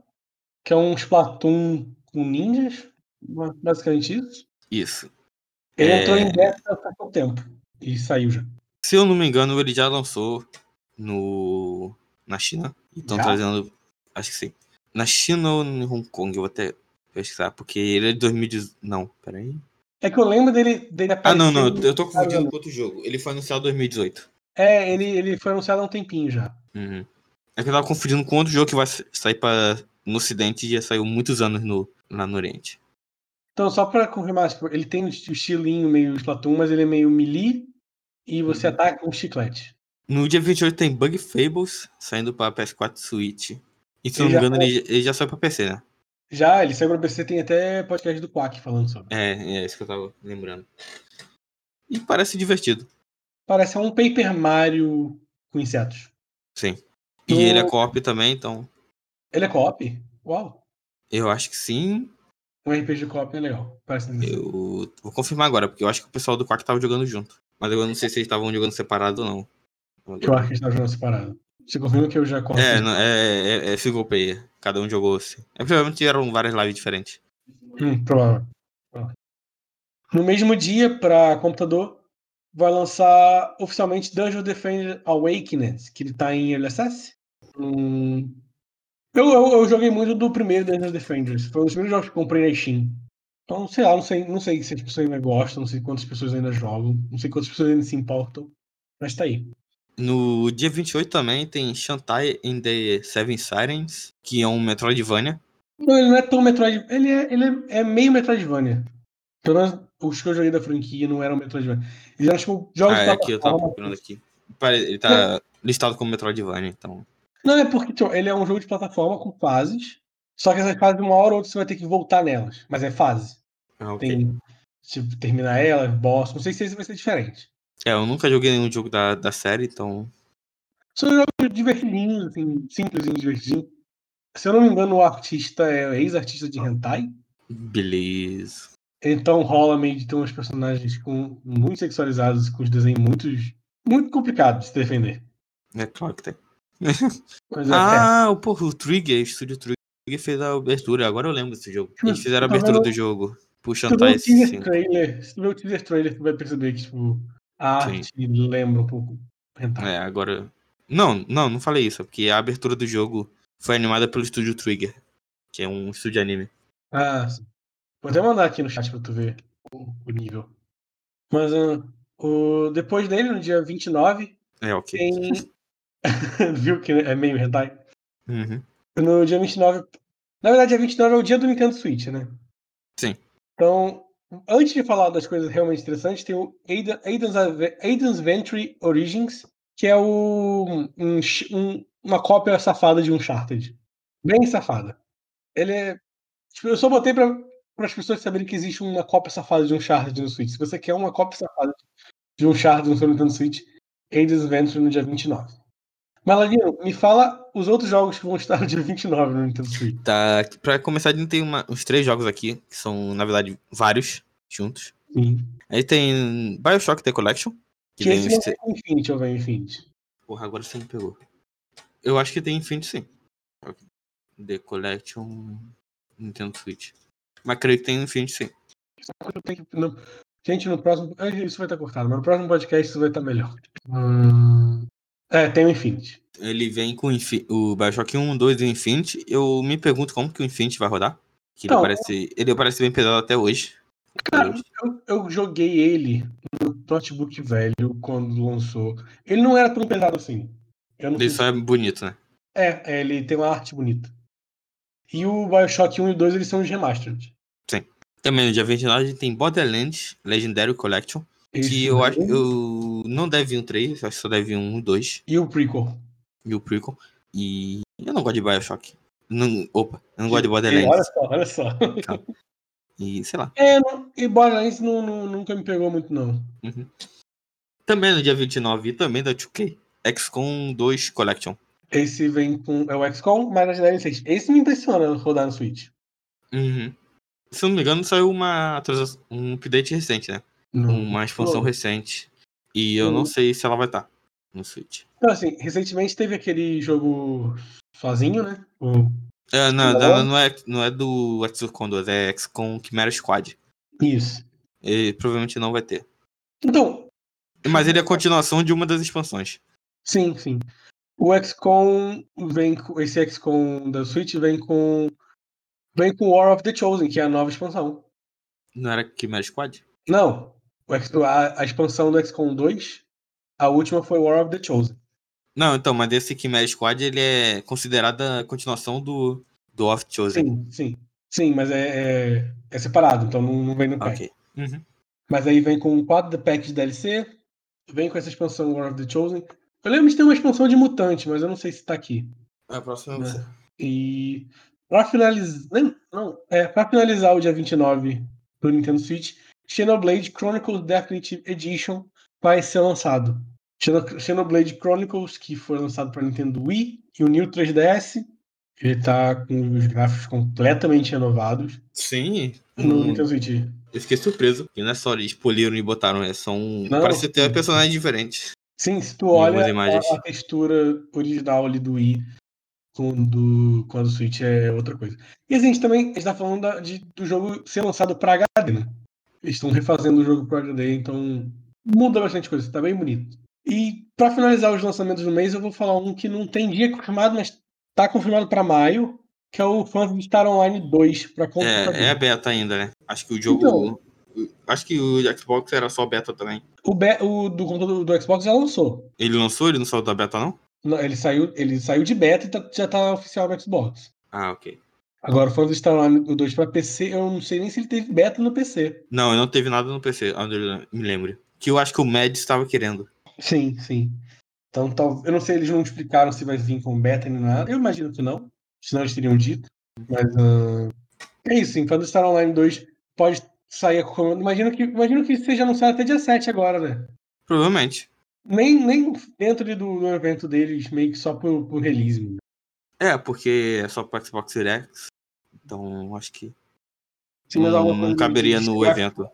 S1: que é um Splatoon com ninjas. ba- Basicamente isso.
S2: Isso.
S1: Ele
S2: É.
S1: entrou em beta há pouco tempo. E saiu já.
S2: Se eu não me engano, ele já lançou no na China. E estão
S1: Já?
S2: trazendo. Acho que sim. Na China ou em Hong Kong, eu vou até pesquisar, porque ele é de 2018. Não, peraí.
S1: É que eu lembro dele, dele
S2: Ah, não, não,
S1: aparecer-
S2: eu tô confundindo com outro jogo. Ele foi anunciado em 2018.
S1: É, ele, ele foi anunciado há um tempinho já.
S2: Uhum. É que eu tava confundindo com outro jogo que vai sa- sair pra, no Ocidente já saiu muitos anos no, lá no Oriente.
S1: Então, só pra confirmar, tipo, ele tem o estilinho meio Splatoon, mas ele é meio melee e você
S2: Uhum.
S1: ataca com um chiclete.
S2: No dia 28 tem Bug Fables saindo pra PS4 Switch. E se eu
S1: Ele
S2: não me engano, ele, ele já saiu pra PC, né?
S1: Já, ele saiu pra PC, tem até podcast do Quack falando sobre.
S2: É, é isso que eu tava lembrando. E parece divertido,
S1: Parece um Paper Mario com insetos.
S2: sim. E
S1: No-
S2: ele é co-op também, então
S1: Ele é co-op? Uau!
S2: eu acho que sim.
S1: Um RPG co-op é legal. Parece.
S2: Eu vou confirmar agora, porque eu acho que o pessoal do Quack tava jogando junto. Mas eu não sei se eles estavam jogando separado ou não.
S1: Eu acho que gente tá jogando separado. Você confirma que eu já corto.
S2: É, não, é, é, é single player. Cada um jogou assim. É, provavelmente eram várias lives diferentes.
S1: Hum, provável. No mesmo dia, para computador, vai lançar oficialmente Dungeon Defender Awakened, que ele tá em Early Access. Hum, eu, eu, eu joguei muito do primeiro Dungeon Defenders. Foi um dos primeiros jogos que comprei na Steam. Então, sei lá, não sei, não sei se as pessoas ainda gostam, não sei quantas pessoas ainda jogam, não sei quantas pessoas ainda se importam. Mas tá aí.
S2: No dia 28 também tem Shantae in the Seven Sirens, que é um Metroidvania.
S1: Não, ele não é tão Metroid. Ele é, ele é, é meio Metroidvania. Pelo menos os que eu joguei da franquia não eram Metroidvania. Eles eram tipo jogos
S2: Ah, é aqui, eu tava procurando aqui. Ele tá listado como Metroidvania, então.
S1: Não, é porque tipo, ele é um jogo de plataforma com fases. Só que essas fases, uma hora ou outra, você vai ter que voltar nelas. Mas é fase.
S2: Ah, ok.
S1: Tem, tipo, terminar ela, boss. Não sei se esse vai ser diferente.
S2: É, eu nunca joguei nenhum jogo da, da série, então.
S1: São jogos divertidinhos, assim, simples e divertidinhos. Se eu não me engano, o artista é ex-artista de hentai.
S2: Beleza.
S1: Então rola meio de ter uns personagens com, muito sexualizados, com os desenhos muito, muito complicados de se defender.
S2: É claro que tem.
S1: É,
S2: Ah, o porra, o Trigger, o estúdio Trigger fez a abertura. Agora eu lembro desse jogo. Eles fizeram a abertura do jogo. Puxando
S1: tu
S2: esse
S1: teaser trailer, se tu ver o teaser trailer, tu vai perceber que tipo, a
S2: Sim.
S1: arte lembra um pouco hentai.
S2: É, agora. Não, não, não falei isso, é porque a abertura do jogo foi animada pelo estúdio Trigger, que é um estúdio de anime.
S1: Ah. Vou até mandar aqui no chat pra tu ver o, o nível. Mas ah, o, depois dele, no dia 29,
S2: É, ok.
S1: tem. (laughs) Viu que é meio hentai?
S2: Uhum.
S1: No dia 29. Na verdade, dia 29 é o dia do Nintendo Switch, né?
S2: Sim.
S1: Então, antes de falar das coisas realmente interessantes, tem o Aiden- Aiden's, Aiden's Venture Origins, que é o, um, um- uma cópia safada de Uncharted. Bem safada. Ele é. Tipo, eu só botei para as pessoas saberem que existe uma cópia safada de Uncharted no Switch. Se você quer uma cópia safada de Uncharted no seu Nintendo Switch, Aiden's Venture no dia 29. Maladino, me fala os outros jogos que vão estar no dia 29 no Nintendo Switch.
S2: Tá, pra começar, a gente tem uma- uns três jogos aqui, que são, na verdade, vários juntos.
S1: Sim.
S2: Aí tem Bioshock The Collection, que
S1: Que
S2: vem
S1: esse é Infinity ou vem Infinity.
S2: Porra, agora você me pegou. Eu acho que tem Infinity sim. The Collection Nintendo Switch. Mas creio que tem Infinity sim.
S1: Gente, no próximo. Isso vai estar cortado, mas no próximo podcast isso vai estar melhor. Hum, É, tem o Infinity.
S2: Ele vem com Infi- o Bioshock 1, 2 e o Infinity. Eu me pergunto como que o Infinity vai rodar. Que ele
S1: Então,
S2: parece. Ele parece bem pesado até hoje.
S1: Cara, eu, eu joguei ele no notebook velho quando lançou. Ele não era tão pesado assim.
S2: Ele
S1: sei
S2: só é bonito, né?
S1: É, é, ele tem uma arte bonita. E o Bioshock 1 e 2 eles são os remastered.
S2: Também no dia 29 a gente tem Borderlands Legendary Collection.
S1: Esse
S2: Que eu acho. Eu não deve um 3, acho que só deve um 2
S1: E o prequel.
S2: e o prequel. E eu não gosto de Bioshock. Não, opa, eu não gosto de
S1: E olha
S2: Borderlands.
S1: só, olha só.
S2: E sei lá.
S1: É, não, e Borderlands não, não- nunca me pegou muito, não.
S2: Também no dia 29, também da 2K. XCOM 2 Collection.
S1: Esse vem com. É o XCOM, mas as DLCs. Esse me impressiona rodar no Switch.
S2: Uhum. Se eu não me engano, saiu uma um update recente, né? Uma expansão
S1: no-
S2: recente. E eu não sei se ela vai estar no Switch.
S1: Então, assim, recentemente teve aquele jogo sozinho, né? O-
S2: É, não,
S1: Não?
S2: não, não é, não é do XCOM 2, é XCOM Chimera Squad.
S1: Isso.
S2: Ele provavelmente não vai ter.
S1: Então,
S2: Mas ele é a continuação de uma das expansões.
S1: sim, sim. O XCOM vem com. Esse XCOM da Switch vem com. Vem com War of the Chosen, que é a nova expansão.
S2: Não era Chimera Squad?
S1: Não. A, a expansão do XCOM 2, a última foi War of the Chosen.
S2: Não, então, mas esse Chimera Squad ele é considerado a continuação do, do Off Chosen.
S1: Sim, sim. Sim, mas é, é, é separado, então não, não vem no pack.
S2: Ok. Uhum.
S1: Mas aí vem com 4 packs de DLC, vem com essa expansão War of the Chosen. Eu lembro de ter uma expansão de mutante, mas eu não sei se tá aqui.
S2: A próxima é
S1: Né?
S2: você.
S1: E pra finalizar. Não, não, é, pra finalizar o dia 29 do Nintendo Switch, Xenoblade Chronicles Definitive Edition vai ser lançado. Xeno- Xenoblade Chronicles, que foi lançado para Nintendo Wii e o New 3DS. Ele tá com os gráficos completamente renovados
S2: Sim.
S1: no
S2: Hum,
S1: Nintendo Switch.
S2: eu fiquei surpreso. E não é só eles poliram e botaram, é, são.
S1: Não,
S2: parece ter personagens diferentes.
S1: Sim, se tu olha a, a textura original ali do Wii com, do, com a do Switch é outra coisa. E a gente também está falando da- de, do jogo ser lançado para HD, né? Estão refazendo o jogo para HD, então muda bastante coisa, tá bem bonito. E para finalizar os lançamentos do mês, eu vou falar um que não tem dia confirmado, mas tá confirmado para maio, que é o Phantasy Star Online 2 para computador.
S2: É, é beta ainda, né? Acho que o jogo.
S1: Então.
S2: Acho que o Xbox era só beta também.
S1: O, be- o do computador do Xbox já lançou.
S2: Ele lançou? Ele não saiu da beta, não?
S1: Não, Ele saiu, ele saiu de beta e tá- já tá oficial no Xbox.
S2: Ah, ok.
S1: Agora, falando do Star Online o 2 pra PC, eu não sei nem se ele teve beta no PC.
S2: Não, não teve nada no PC, me lembro. Que eu acho que o Mads estava querendo.
S1: Sim, sim. Então, tal, eu não sei, eles não explicaram se vai vir com beta nem nada. Eu imagino que não, senão eles teriam dito. Mas uh, é isso, sim. Falando do Star Online 2, pode sair a comando. Imagino que, imagino que seja anunciado até dia 7 agora, né?
S2: Provavelmente.
S1: Nem, nem dentro do, do evento deles, meio que só por, por release. né?
S2: É, porque é só para Xbox Series X. Então, acho que não, não caberia no evento.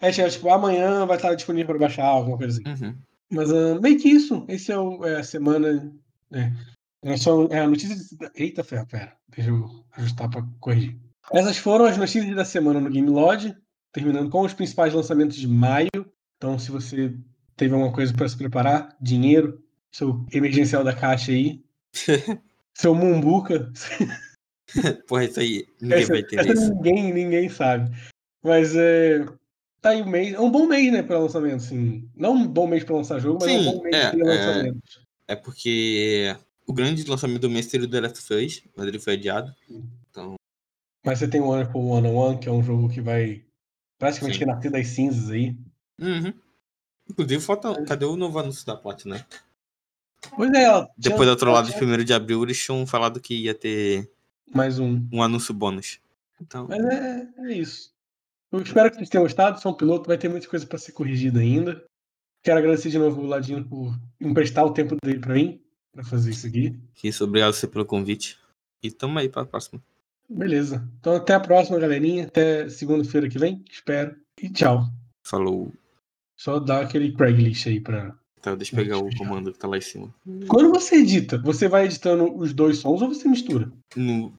S1: É, tipo, tipo, amanhã vai estar disponível para baixar, alguma coisa assim.
S2: Uhum.
S1: Mas uh, meio que isso. Esse é, o, é a semana. É, é só é a notícia. De... Eita, ferro, pera. Deixa eu ajustar para corrigir. Essas foram as notícias da semana no Game Lodge, terminando com os principais lançamentos de maio. Então, se você teve alguma coisa para se preparar, dinheiro, seu emergencial da caixa aí, (laughs) seu mumbuca, (laughs)
S2: Porra, isso aí ninguém
S1: essa,
S2: vai
S1: essa
S2: isso.
S1: ninguém, ninguém sabe. Mas é. Tá aí o mês. É um bom mês, né, para lançamento, assim. Não um bom mês para lançar jogo, mas é
S2: Sim,
S1: um bom mês
S2: é, é.
S1: lançamento.
S2: É porque o grande lançamento do mês seria o The Last of Us, mas ele foi adiado.
S1: Mas você tem o Wonderful 101, que é um jogo que vai praticamente
S2: Sim.
S1: renascer das cinzas aí.
S2: Uhum. Inclusive, falta... cadê o novo anúncio da Platinum, né?
S1: Pois é, ela
S2: Depois da trollada de
S1: tinha
S2: 1 de abril, eles tinham falado que ia ter
S1: Mais um.
S2: um anúncio bônus. Então,
S1: Mas é, é isso. Eu espero que vocês tenham gostado. São piloto, vai ter muita coisa para ser corrigida ainda. Quero agradecer de novo o Ladino por emprestar o tempo dele para mim, para fazer isso aqui.
S2: isso, obrigado você pelo convite. E tamo aí pra próxima.
S1: Beleza. Então até a próxima, galerinha. Até segunda-feira que vem. Espero. E tchau.
S2: Falou.
S1: Só dar aquele Craigslist aí pra.
S2: Tá, deixa eu pegar o comando que tá lá em cima.
S1: Quando você edita, você vai editando os dois sons ou você mistura?
S2: No,